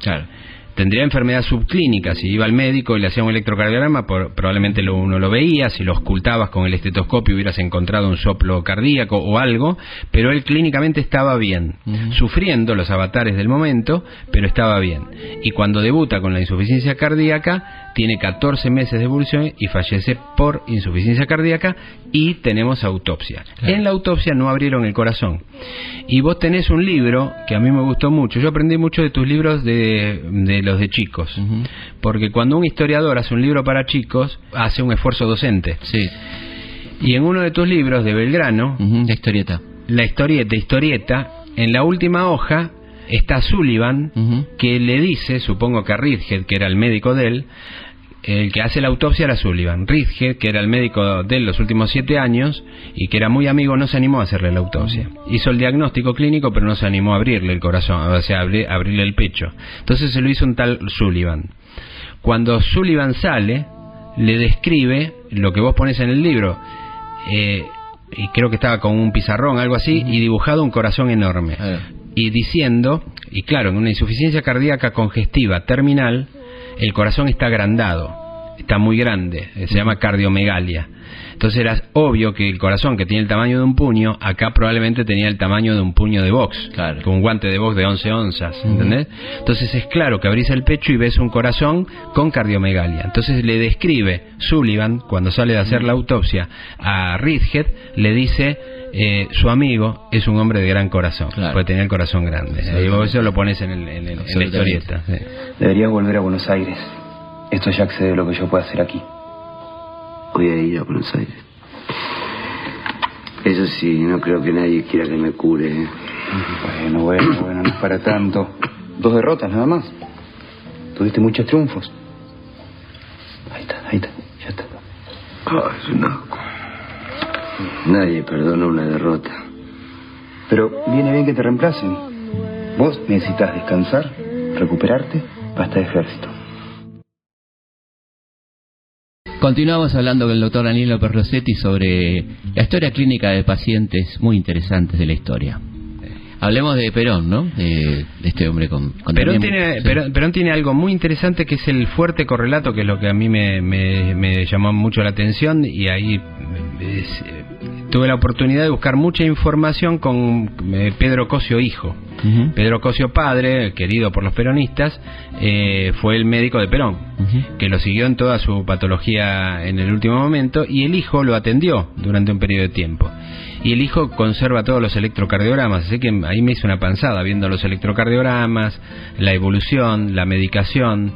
Claro tendría enfermedad subclínica. Si iba al médico y le hacía un electrocardiograma, probablemente lo, uno lo veía. Si lo ocultabas con el estetoscopio, hubieras encontrado un soplo cardíaco o algo. Pero él clínicamente estaba bien, sufriendo los avatares del momento, pero estaba bien. Y cuando debuta con la insuficiencia cardíaca, tiene 14 meses de evolución y fallece por insuficiencia cardíaca y tenemos autopsia. En la autopsia no abrieron el corazón. Y vos tenés un libro que a mí me gustó mucho. Yo aprendí mucho de tus libros de, de los de chicos. Porque cuando un historiador hace un libro para chicos, hace un esfuerzo docente. Sí. Y en uno de tus libros de Belgrano, la historieta. La historieta, historieta, en la última hoja está Sullivan, que le dice, supongo que a Ridgehead, que era el médico de él, el que hace la autopsia era Sullivan. Ridgehead, que era el médico de él los últimos siete años y que era muy amigo, no se animó a hacerle la autopsia. Hizo el diagnóstico clínico, pero no se animó a abrirle el corazón, o sea, abrirle el pecho. Entonces se lo hizo un tal Sullivan. Cuando Sullivan sale, le describe lo que vos pones en el libro. Eh, y creo que estaba con un pizarrón, algo así, y dibujado un corazón enorme. Y diciendo, y claro, en una insuficiencia cardíaca congestiva terminal, el corazón está agrandado, está muy grande, se llama cardiomegalia. Entonces era obvio que el corazón, que tiene el tamaño de un puño, acá probablemente tenía el tamaño de un puño de box, con un guante de box de 11 onzas, ¿entendés? Entonces es claro que abrís el pecho y ves un corazón con cardiomegalia. Entonces le describe Sullivan, cuando sale de hacer la autopsia a Ridgehead, le dice eh, su amigo es un hombre de gran corazón, puede tener el corazón grande. Y vos eso lo pones en, el, la historieta. Deberías volver a Buenos Aires. Esto ya excede lo que yo puedo hacer aquí. Voy a ir a Buenos Aires. Eso sí, no creo que nadie quiera que me cure. Bueno, bueno, bueno, no es para tanto. Dos derrotas nada más. tuviste muchos triunfos. Ahí está, ahí está, ya está. Ah, es un asco. Nadie perdona una derrota. Pero viene bien que te reemplacen. Vos necesitas descansar, recuperarte, basta de ejército. Continuamos hablando con el doctor Daniel López Rossetti sobre la historia clínica de pacientes muy interesantes de la historia. Hablemos de Perón, ¿no? De, de este hombre con... con Perón tiene, sí. Perón, Perón tiene algo muy interesante que es el fuerte correlato, que es lo que a mí me, me- me llamó mucho la atención y ahí es, tuve la oportunidad de buscar mucha información con eh, Pedro Cosio hijo. Pedro Cosio padre, querido por los peronistas, eh, fue el médico de Perón, que lo siguió en toda su patología en el último momento y el hijo lo atendió durante un periodo de tiempo. Y el hijo conserva todos los electrocardiogramas, así que ahí me hizo una panzada viendo los electrocardiogramas, la evolución, la medicación.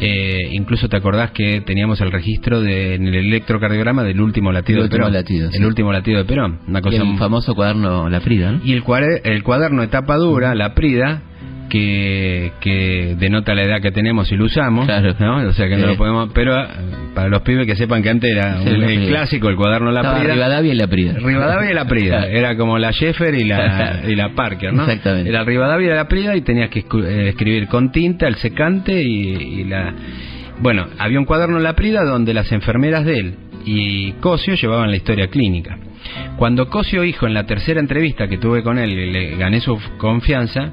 Eh, incluso te acordás que teníamos el registro de, en el electrocardiograma del último latido El de último Perón. latido, sí. El último latido de Perón. Una Y cosa el famoso cuaderno La Frida, ¿no? y el, cuare- el cuaderno de tapa dura, la Prida, que, que denota la edad que tenemos y lo usamos, Claro. ¿no? O sea que no Sí. lo podemos... Pero eh, para los pibes que sepan que antes era Sí, un- La el clásico, el cuaderno La Estaba Prida. Rivadavia y La Prida. Rivadavia y la Prida, era como la Sheffer y la, y la Parker, ¿no? Exactamente. Era Rivadavia y la Prida y tenías que eh, escribir con tinta el secante y, y la... Bueno, había un cuaderno La Prida donde las enfermeras de él y Cosio llevaban la historia clínica. Cuando Cosio hijo, en la tercera entrevista que tuve con él, y le gané su confianza,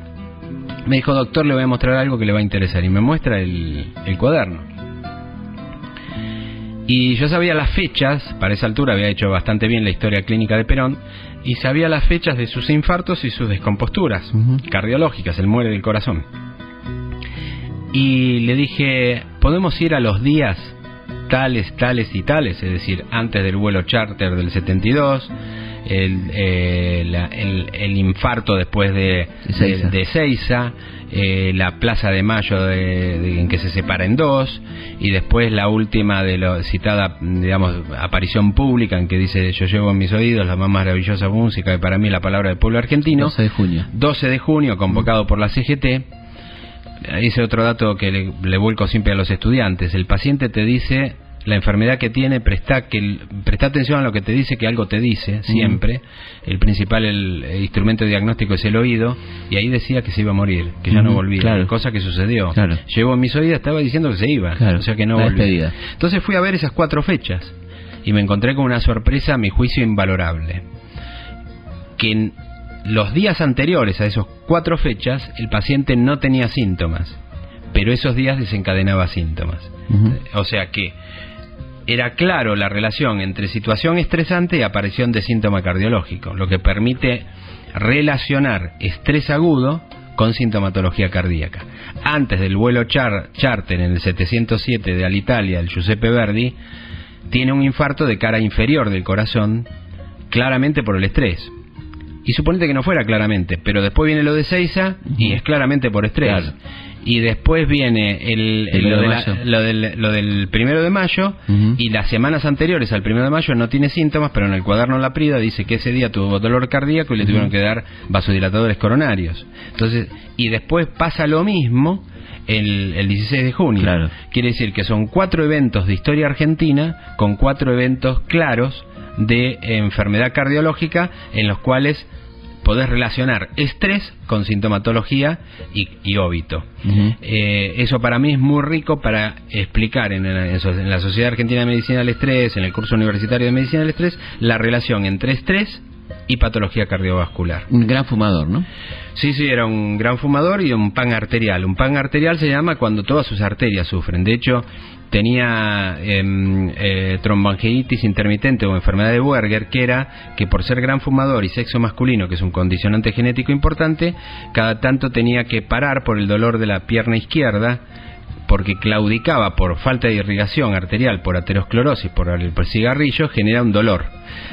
me dijo, doctor, le voy a mostrar algo que le va a interesar. Y me muestra el, el cuaderno. Y yo sabía las fechas, para esa altura había hecho bastante bien la historia clínica de Perón, y sabía las fechas de sus infartos y sus descomposturas cardiológicas, el muere del corazón. Y le dije, ¿podemos ir a los días tales, tales y tales? Es decir, antes del vuelo charter del 72, el, eh, la- el, el infarto después de, De Seiza. de- de Seiza, eh, la Plaza de Mayo de- de- en que se separa en dos, y después la última de la citada, digamos, aparición pública en que dice, yo llevo en mis oídos la más maravillosa música, que para mí la palabra del pueblo argentino. 12 de junio. 12 de junio, convocado por la CGT. Ese otro dato que le, le vuelco siempre a los estudiantes. El paciente te dice la enfermedad que tiene, presta, que, presta atención a lo que te dice, que algo te dice, siempre. El principal el, el instrumento diagnóstico es el oído, y ahí decía que se iba a morir, que ya no volvía. claro. Cosa que sucedió. Claro. Llevo mis oídos, estaba diciendo que se iba, Claro, o sea que no la volvía. despedida. Entonces fui a ver esas cuatro fechas, y me encontré con una sorpresa, a mi juicio, invalorable que en los días anteriores a esos cuatro fechas el paciente no tenía síntomas, pero esos días desencadenaba síntomas. O sea que era claro la relación entre situación estresante y aparición de síntoma cardiológico, lo que permite relacionar estrés agudo con sintomatología cardíaca. Antes del vuelo char- charter en el 707 de Alitalia, el Giuseppe Verdi, tiene un infarto de cara inferior del corazón, claramente por el estrés. Y suponete que no fuera claramente, pero después viene lo de Seiza y es claramente por estrés. Claro. Y después viene el, El lo, de de la- mayo. lo del, lo del primero de mayo y las semanas anteriores al primero de mayo no tiene síntomas, pero en el cuaderno La Prida dice que ese día tuvo dolor cardíaco y le tuvieron que dar vasodilatadores coronarios. Entonces, y después pasa lo mismo el, el 16 de junio. Claro. Quiere decir que son cuatro eventos de historia argentina con cuatro eventos claros de enfermedad cardiológica en los cuales podés relacionar estrés con sintomatología y, y óbito. Eh, eso para mí es muy rico para explicar en, en la Sociedad Argentina de Medicina del Estrés, en el curso universitario de Medicina del Estrés, la relación entre estrés y patología cardiovascular. Un gran fumador, ¿no? Sí, sí, era un gran fumador y un pan arterial. Un pan arterial se llama cuando todas sus arterias sufren. De hecho, tenía em, eh, intermitente o enfermedad de Buerger, que era que por ser gran fumador y sexo masculino, que es un condicionante genético importante, cada tanto tenía que parar por el dolor de la pierna izquierda porque claudicaba por falta de irrigación arterial, por aterosclerosis, por el cigarrillo, genera un dolor.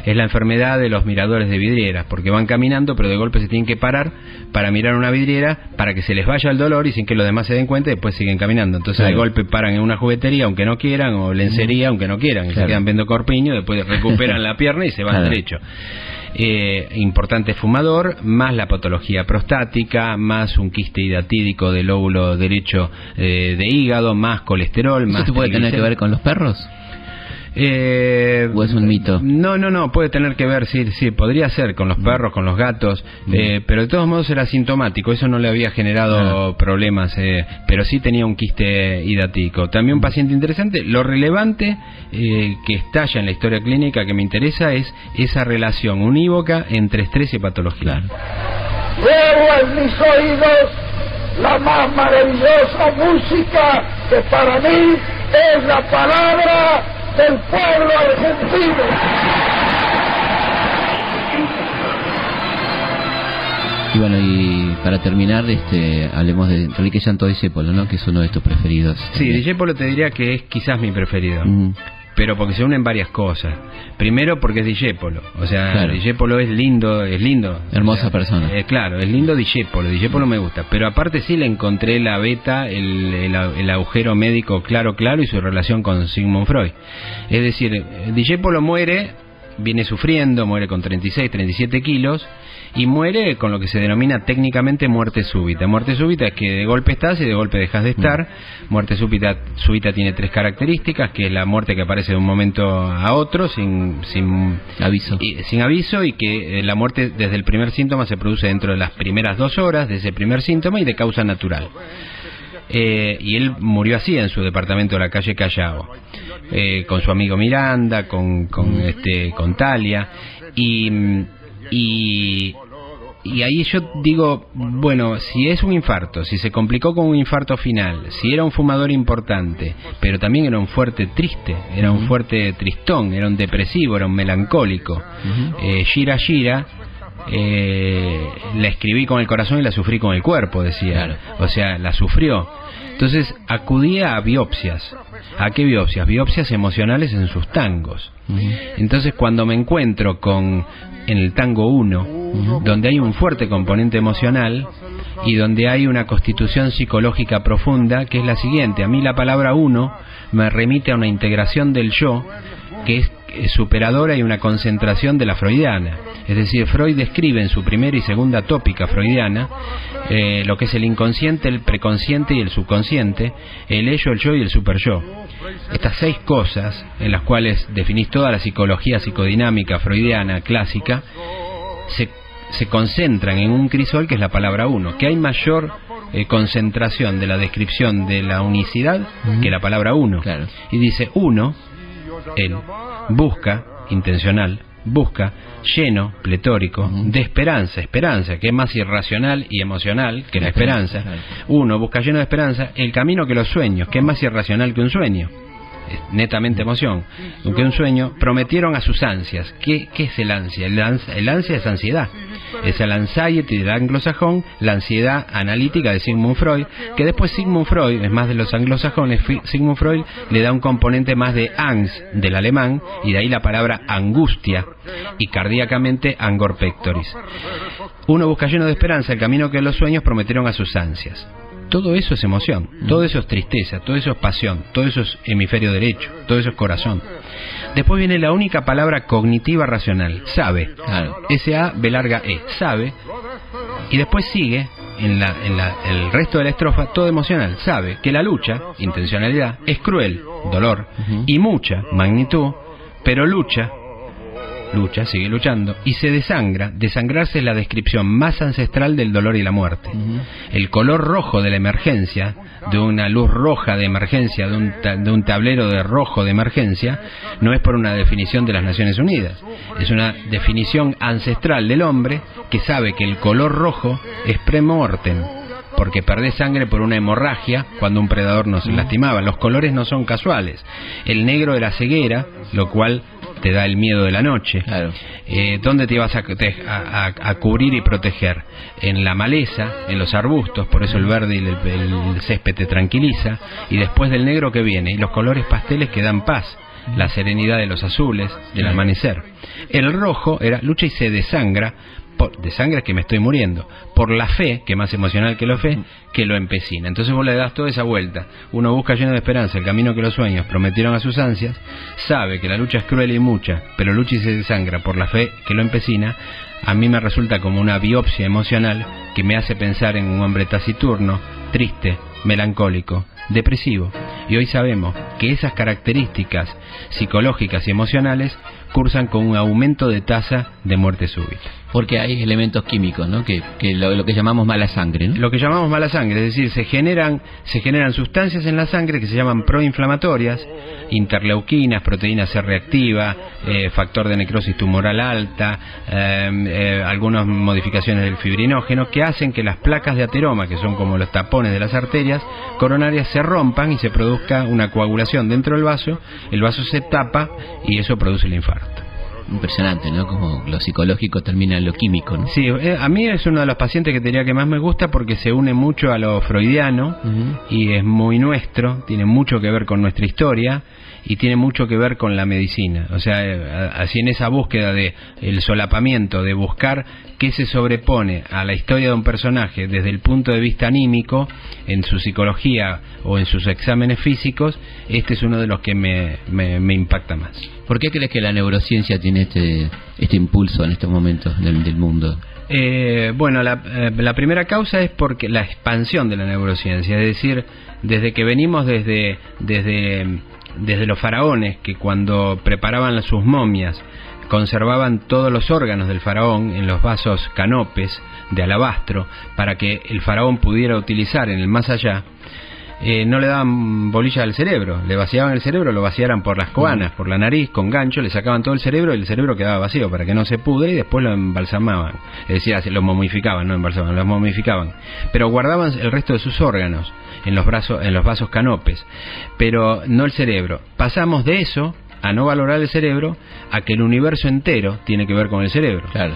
Es la enfermedad de los miradores de vidrieras, porque van caminando, pero de golpe se tienen que parar para mirar una vidriera para que se les vaya el dolor y sin que los demás se den cuenta y después siguen caminando. Entonces de golpe paran en una juguetería aunque no quieran, o lencería aunque no quieran, y se quedan viendo corpiño, después recuperan la pierna y se van Claro. derecho. Eh, importante fumador, más la patología prostática, más un quiste hidatídico del óvulo derecho eh, de hígado, más colesterol, más... ¿Eso puede tener que ver con los perros? Eh, ¿O es un mito? No, no, no, puede tener que ver, sí, sí, podría ser con los perros, con los gatos, Mm. eh, pero de todos modos era sintomático, eso no le había generado problemas, eh, pero sí tenía un quiste hidatítico. También un paciente interesante, lo relevante eh, que estalla en la historia clínica que me interesa es esa relación unívoca entre estrés y patología. Luego en mis oídos la más maravillosa música que para mí es la palabra del pueblo argentino. Y bueno, y para terminar, este, hablemos de Enrique Llanto Discépolo, ¿no? Que es uno de tus preferidos. Sí, Discepolo te diría que es quizás mi preferido. Mm. Pero porque se unen varias cosas. Primero porque es Dijépolo, o sea, Claro. Dijépolo es lindo, es lindo. Hermosa O sea, persona. eh, claro, es lindo Dijépolo, Dijépolo me gusta, pero aparte sí le encontré la beta, el, el, el agujero médico claro, claro y su relación con Sigmund Freud. Es decir, Dijépolo muere, viene sufriendo, muere con 36, 37 kilos y muere con lo que se denomina técnicamente muerte súbita. Muerte súbita es que de golpe estás y de golpe dejas de estar. Muerte súbita, súbita tiene tres características, que es la muerte que aparece de un momento a otro sin, sin Aviso. y- sin aviso y que eh, la muerte desde el primer síntoma se produce dentro de las primeras dos horas de ese primer síntoma y de causa natural. Eh, y él murió así en su departamento de la calle Callao, eh, con su amigo Miranda, con, con, este, con Talia, y, mm, y, y ahí yo digo, bueno, si es un infarto, si se complicó con un infarto final, si era un fumador importante, pero también era un fuerte triste, era un fuerte tristón, era un depresivo, era un melancólico, eh, Gira Gira, eh, la escribí con el corazón y la sufrí con el cuerpo, decía. O sea, la sufrió. Entonces acudía a biopsias. ¿A qué biopsias? Biopsias emocionales en sus tangos. Entonces cuando me encuentro con en el tango 1, donde hay un fuerte componente emocional y donde hay una constitución psicológica profunda, que es la siguiente, a mí la palabra uno me remite a una integración del yo que es superadora y una concentración de la freudiana. Es decir, Freud describe en su primera y segunda tópica freudiana eh, lo que es el inconsciente, el preconsciente y el subconsciente, el ello, el yo y el superyo. Estas seis cosas, en las cuales definís toda la psicología psicodinámica freudiana clásica, se, se concentran en un crisol que es la palabra uno, que hay mayor eh, concentración de la descripción de la unicidad que la palabra uno. Y dice uno, él, busca, intencional, busca, lleno, pletórico, de esperanza, esperanza, que es más irracional y emocional que la esperanza. Uno busca lleno de esperanza el camino que los sueños, que es más irracional que un sueño. Netamente emoción, que un sueño, prometieron a sus ansias. ¿Qué, qué es el ansia? El, ans- el ansia es ansiedad. Es el anxiety del anglosajón, la ansiedad analítica de Sigmund Freud, que después Sigmund Freud, es más de los anglosajones, Sigmund Freud le da un componente más de angst del alemán, y de ahí la palabra angustia, y cardíacamente angor pectoris. Uno busca lleno de esperanza el camino que los sueños prometieron a sus ansias. Todo eso es emoción, todo eso es tristeza, todo eso es pasión, todo eso es hemisferio derecho, todo eso es corazón. Después viene la única palabra cognitiva racional, sabe. S-A, B larga E, sabe. Y después sigue en, la, en la- el resto de la estrofa todo emocional. Sabe que la lucha, intencionalidad, es cruel, dolor, y mucha, magnitud, pero lucha, lucha, sigue luchando, y se desangra. Desangrarse es la descripción más ancestral del dolor y la muerte. El color rojo de la emergencia, de una luz roja de emergencia, de un, ta- de un tablero de rojo de emergencia, no es por una definición de las Naciones Unidas. Es una definición ancestral del hombre que sabe que el color rojo es premortem, porque perdés sangre por una hemorragia cuando un predador nos lastimaba. Los colores no son casuales. El negro era ceguera, lo cual te da el miedo de la noche. Eh, ¿Dónde te vas a, te- a- a- a cubrir y proteger? En la maleza, en los arbustos, por eso el verde y el, el césped te tranquiliza. Y después del negro que viene, y los colores pasteles que dan paz. La serenidad de los azules, del amanecer. El rojo era lucha y se desangra de sangre es que me estoy muriendo, por la fe, que es más emocional que la fe, que lo empecina. Entonces vos le das toda esa vuelta. Uno busca lleno de esperanza el camino que los sueños prometieron a sus ansias, sabe que la lucha es cruel y mucha, pero lucha y se desangra por la fe que lo empecina. A mí me resulta como una biopsia emocional que me hace pensar en un hombre taciturno, triste, melancólico, depresivo. Y hoy sabemos que esas características psicológicas y emocionales cursan con un aumento de tasa de muerte súbita. Porque hay elementos químicos, ¿no? Que, lo, que llamamos mala sangre. Lo que llamamos mala sangre, es decir, se generan, se generan sustancias en la sangre que se llaman proinflamatorias, interleuquinas, proteína C reactiva, eh, factor de necrosis tumoral alta, eh, eh, algunas modificaciones del fibrinógeno que hacen que las placas de ateroma, que son como los tapones de las arterias coronarias, se rompan y se produzca una coagulación dentro del vaso, el vaso se tapa y eso produce el infarto impresionante, ¿no? Como lo psicológico termina en lo químico, ¿no? Sí, a mí es uno de los pacientes que tenía que más me gusta porque se une mucho a lo freudiano y es muy nuestro, tiene mucho que ver con nuestra historia y tiene mucho que ver con la medicina. O sea, eh, así en esa búsqueda de el solapamiento, de buscar qué se sobrepone a la historia de un personaje desde el punto de vista anímico, en su psicología o en sus exámenes físicos, este es uno de los que me, me, impacta más. ¿Por qué crees que la neurociencia tiene este, este impulso en estos momentos del, del mundo? Eh, bueno, la, eh, la, primera causa es porque la expansión de la neurociencia, es decir, desde que venimos desde, desde desde los faraones que cuando preparaban sus momias conservaban todos los órganos del faraón en los vasos canopes de alabastro para que el faraón pudiera utilizar en el más allá, eh, no le daban bolilla al cerebro, le vaciaban el cerebro, lo vaciaran por las coanas, por la nariz, con gancho, le sacaban todo el cerebro y el cerebro quedaba vacío para que no se pudre y después lo embalsamaban, es decir, lo momificaban, no embalsamaban, lo momificaban, pero guardaban el resto de sus órganos en los, brazos, en los vasos canopes, pero no el cerebro. Pasamos de eso a no valorar el cerebro a que el universo entero tiene que ver con el cerebro. Claro.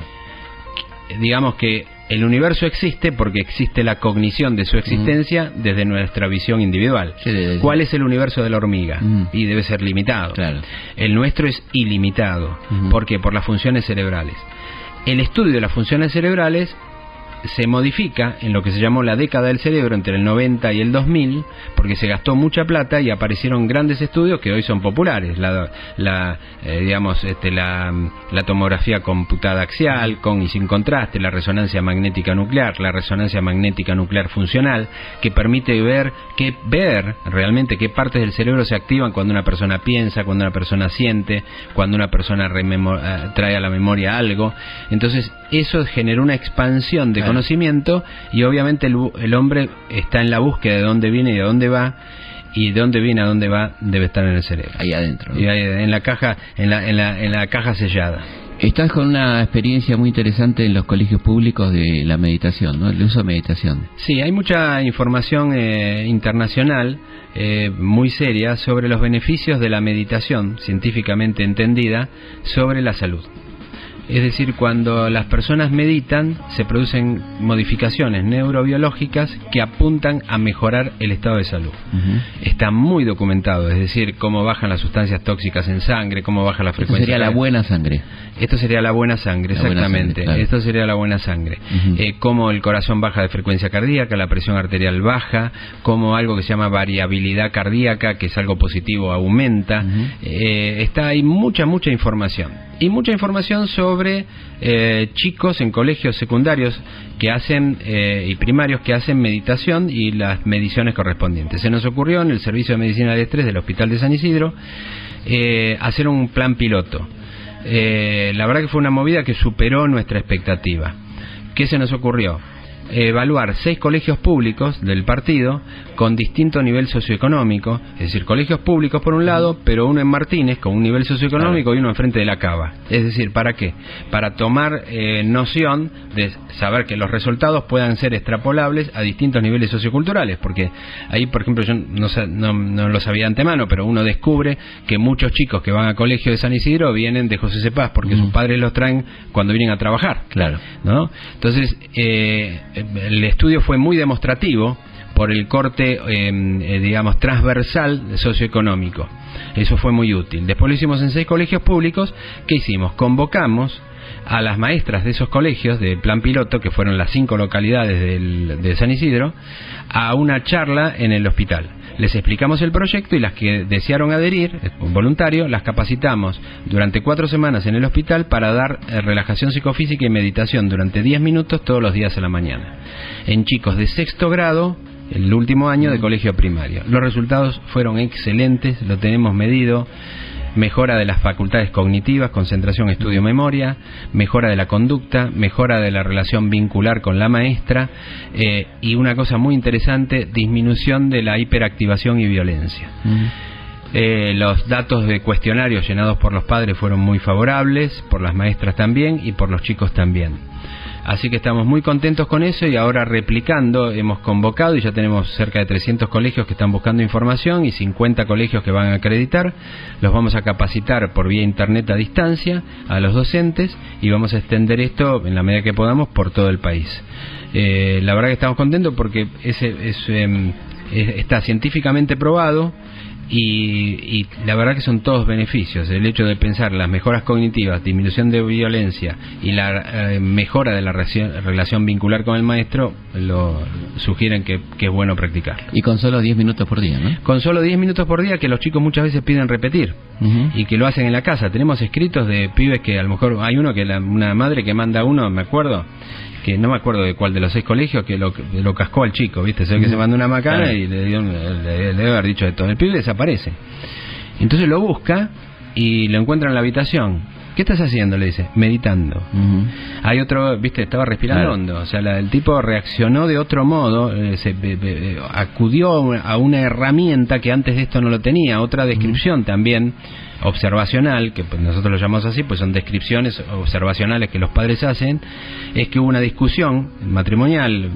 Digamos que el universo existe porque existe la cognición de su existencia desde nuestra visión individual. ¿Cuál es el universo de la hormiga? Y debe ser limitado. Claro. El nuestro es ilimitado. ¿Por qué? Por las funciones cerebrales. El estudio de las funciones cerebrales se modifica en lo que se llamó la década del cerebro entre el 90 y el 2000 porque se gastó mucha plata y aparecieron grandes estudios que hoy son populares. La, eh, digamos este, la, la, tomografía computada axial con y sin contraste la resonancia magnética nuclear la resonancia magnética nuclear funcional que permite ver que ver realmente qué partes del cerebro se activan cuando una persona piensa cuando una persona siente cuando una persona eh, trae a la memoria algo. Entonces eso generó una expansión de conocimiento y obviamente el, hombre está en la búsqueda de dónde viene y de dónde va y de dónde viene a dónde va debe estar en el cerebro ahí adentro y en la caja en la, en la, en la caja sellada Estás con una experiencia muy interesante en los colegios públicos de la meditación, ¿no? El uso de meditación. Sí, hay mucha información eh, internacional eh, muy seria sobre los beneficios de la meditación, científicamente entendida, sobre la salud. Es decir, cuando las personas meditan se producen modificaciones neurobiológicas que apuntan a mejorar el estado de salud. Está muy documentado, es decir, cómo bajan las sustancias tóxicas en sangre, cómo baja la frecuencia. Esto sería la buena sangre. Esto sería la buena sangre, exactamente. Esto sería la buena sangre. Eh, cómo el corazón baja de frecuencia cardíaca, la presión arterial baja, cómo algo que se llama variabilidad cardíaca, que es algo positivo, aumenta. Eh, está ahí mucha, mucha información y mucha información sobre eh, chicos en colegios secundarios que hacen eh, y primarios que hacen meditación y las mediciones correspondientes. Se nos ocurrió en el Servicio de Medicina del Estrés del Hospital de San Isidro eh, hacer un plan piloto. la verdad que fue una movida que superó nuestra expectativa. ¿Qué se nos ocurrió? Evaluar seis colegios públicos del partido con distinto nivel socioeconómico, es decir, colegios públicos por un lado, pero uno en Martínez con un nivel socioeconómico y uno enfrente de la cava. Es decir, ¿para qué? Para tomar eh, noción de saber que los resultados puedan ser extrapolables a distintos niveles socioculturales, porque ahí, por ejemplo, yo no, no, lo sabía de antemano, pero uno descubre que muchos chicos que van a colegio de San Isidro vienen de José Cepaz, porque sus padres los traen cuando vienen a trabajar. Claro. ¿no? Entonces, eh, el estudio fue muy demostrativo por el corte, em, eh, digamos, transversal socioeconómico. Eso fue muy útil. Después lo hicimos en seis colegios públicos. ¿Qué hicimos? Convocamos a las maestras de esos colegios de plan piloto, que fueron las cinco localidades del, de San Isidro, a una charla en el hospital. Les explicamos el proyecto y las que desearon adherir, un voluntario, las capacitamos durante cuatro semanas en el hospital para dar eh, relajación psicofísica y meditación durante 10 minutos todos los días a la mañana. En chicos de sexto grado, el último año de colegio primario. Los resultados fueron excelentes, lo tenemos medido mejora de las facultades cognitivas, concentración, estudio, memoria, mejora de la conducta, mejora de la relación vincular con la maestra eh, y una cosa muy interesante, disminución de la hiperactivación y violencia. Eh, los datos de cuestionarios llenados por los padres fueron muy favorables, por las maestras también y por los chicos también. Así que estamos muy contentos con eso y ahora replicando, hemos convocado y ya tenemos cerca de 300 colegios que están buscando información y 50 colegios que van a acreditar. Los vamos a capacitar por vía internet a distancia a los docentes y vamos a extender esto en la medida que podamos por todo el país. Eh, la verdad que estamos contentos porque ese, em, está científicamente probado y, la verdad que son todos beneficios. El hecho de pensar las mejoras cognitivas, disminución de violencia y la eh, mejora de la relación, vincular con el maestro lo sugieren que, es bueno practicar. Y con solo 10 minutos por día, ¿no? Con solo 10 minutos por día que los chicos muchas veces piden repetir y que lo hacen en la casa. Tenemos escritos de pibes que a lo mejor hay uno que una madre que manda uno, me acuerdo, que no me acuerdo de cuál de los seis colegios, que lo, lo cascó al chico, ¿viste? Se ve que se mandó una macana y le, dio, le, debe haber dicho de todo. El pibe desaparece. Entonces lo busca y lo encuentra en la habitación. ¿Qué estás haciendo? Le dice, meditando. Hay otro, viste, estaba respirando hondo. O sea, el tipo reaccionó de otro modo, eh, se, acudió a una herramienta que antes de esto no lo tenía, otra descripción también observacional, que pues, nosotros lo llamamos así, pues son descripciones observacionales que los padres hacen, es que hubo una discusión matrimonial,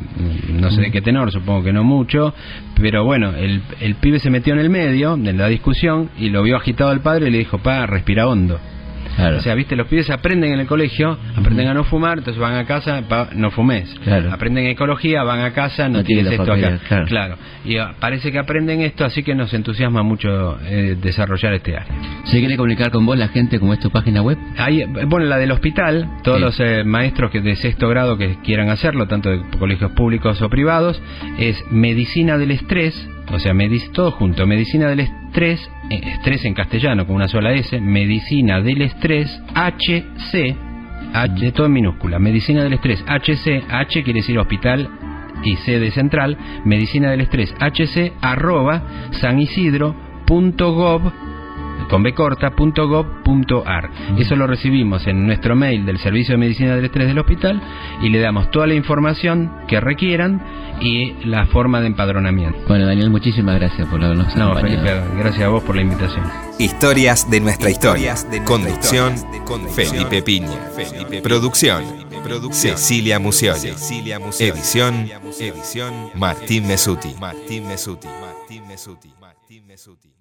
no sé de qué tenor, supongo que no mucho, pero bueno, el, el pibe se metió en el medio de la discusión y lo vio agitado al padre y le dijo, pa, respira hondo. O sea, viste, los pibes aprenden en el colegio, aprenden a no fumar, entonces van a casa, no fumes. Aprenden ecología, van a casa, no, tienes esto acá. Claro. Y ah, parece que aprenden esto, así que nos entusiasma mucho eh, desarrollar este área. ¿Se quiere comunicar con vos la gente como es tu página web? Ahí, bueno, la del hospital, todos los eh, maestros que de sexto grado que quieran hacerlo, tanto de colegios públicos o privados, es medicina del estrés o sea, todo junto, medicina del estrés, eh, estrés en castellano con una sola S, medicina del estrés, HC, H, todo en minúscula, medicina del estrés, HC, H quiere decir hospital y C de central, medicina del estrés, HC, arroba, sanisidro.gov con bcorta.gov.ar. Eso lo recibimos en nuestro mail del Servicio de Medicina del Estrés del hospital y le damos toda la información que requieran y la forma de empadronamiento. Bueno, Daniel, muchísimas gracias por habernos No, Felipe, gracias a vos por la invitación. Historias de nuestra historia. Conducción, Felipe Piña. Producción, Cecilia Musioli. Edición, Martín Mesuti. Martín Mesuti. Martín Mesuti.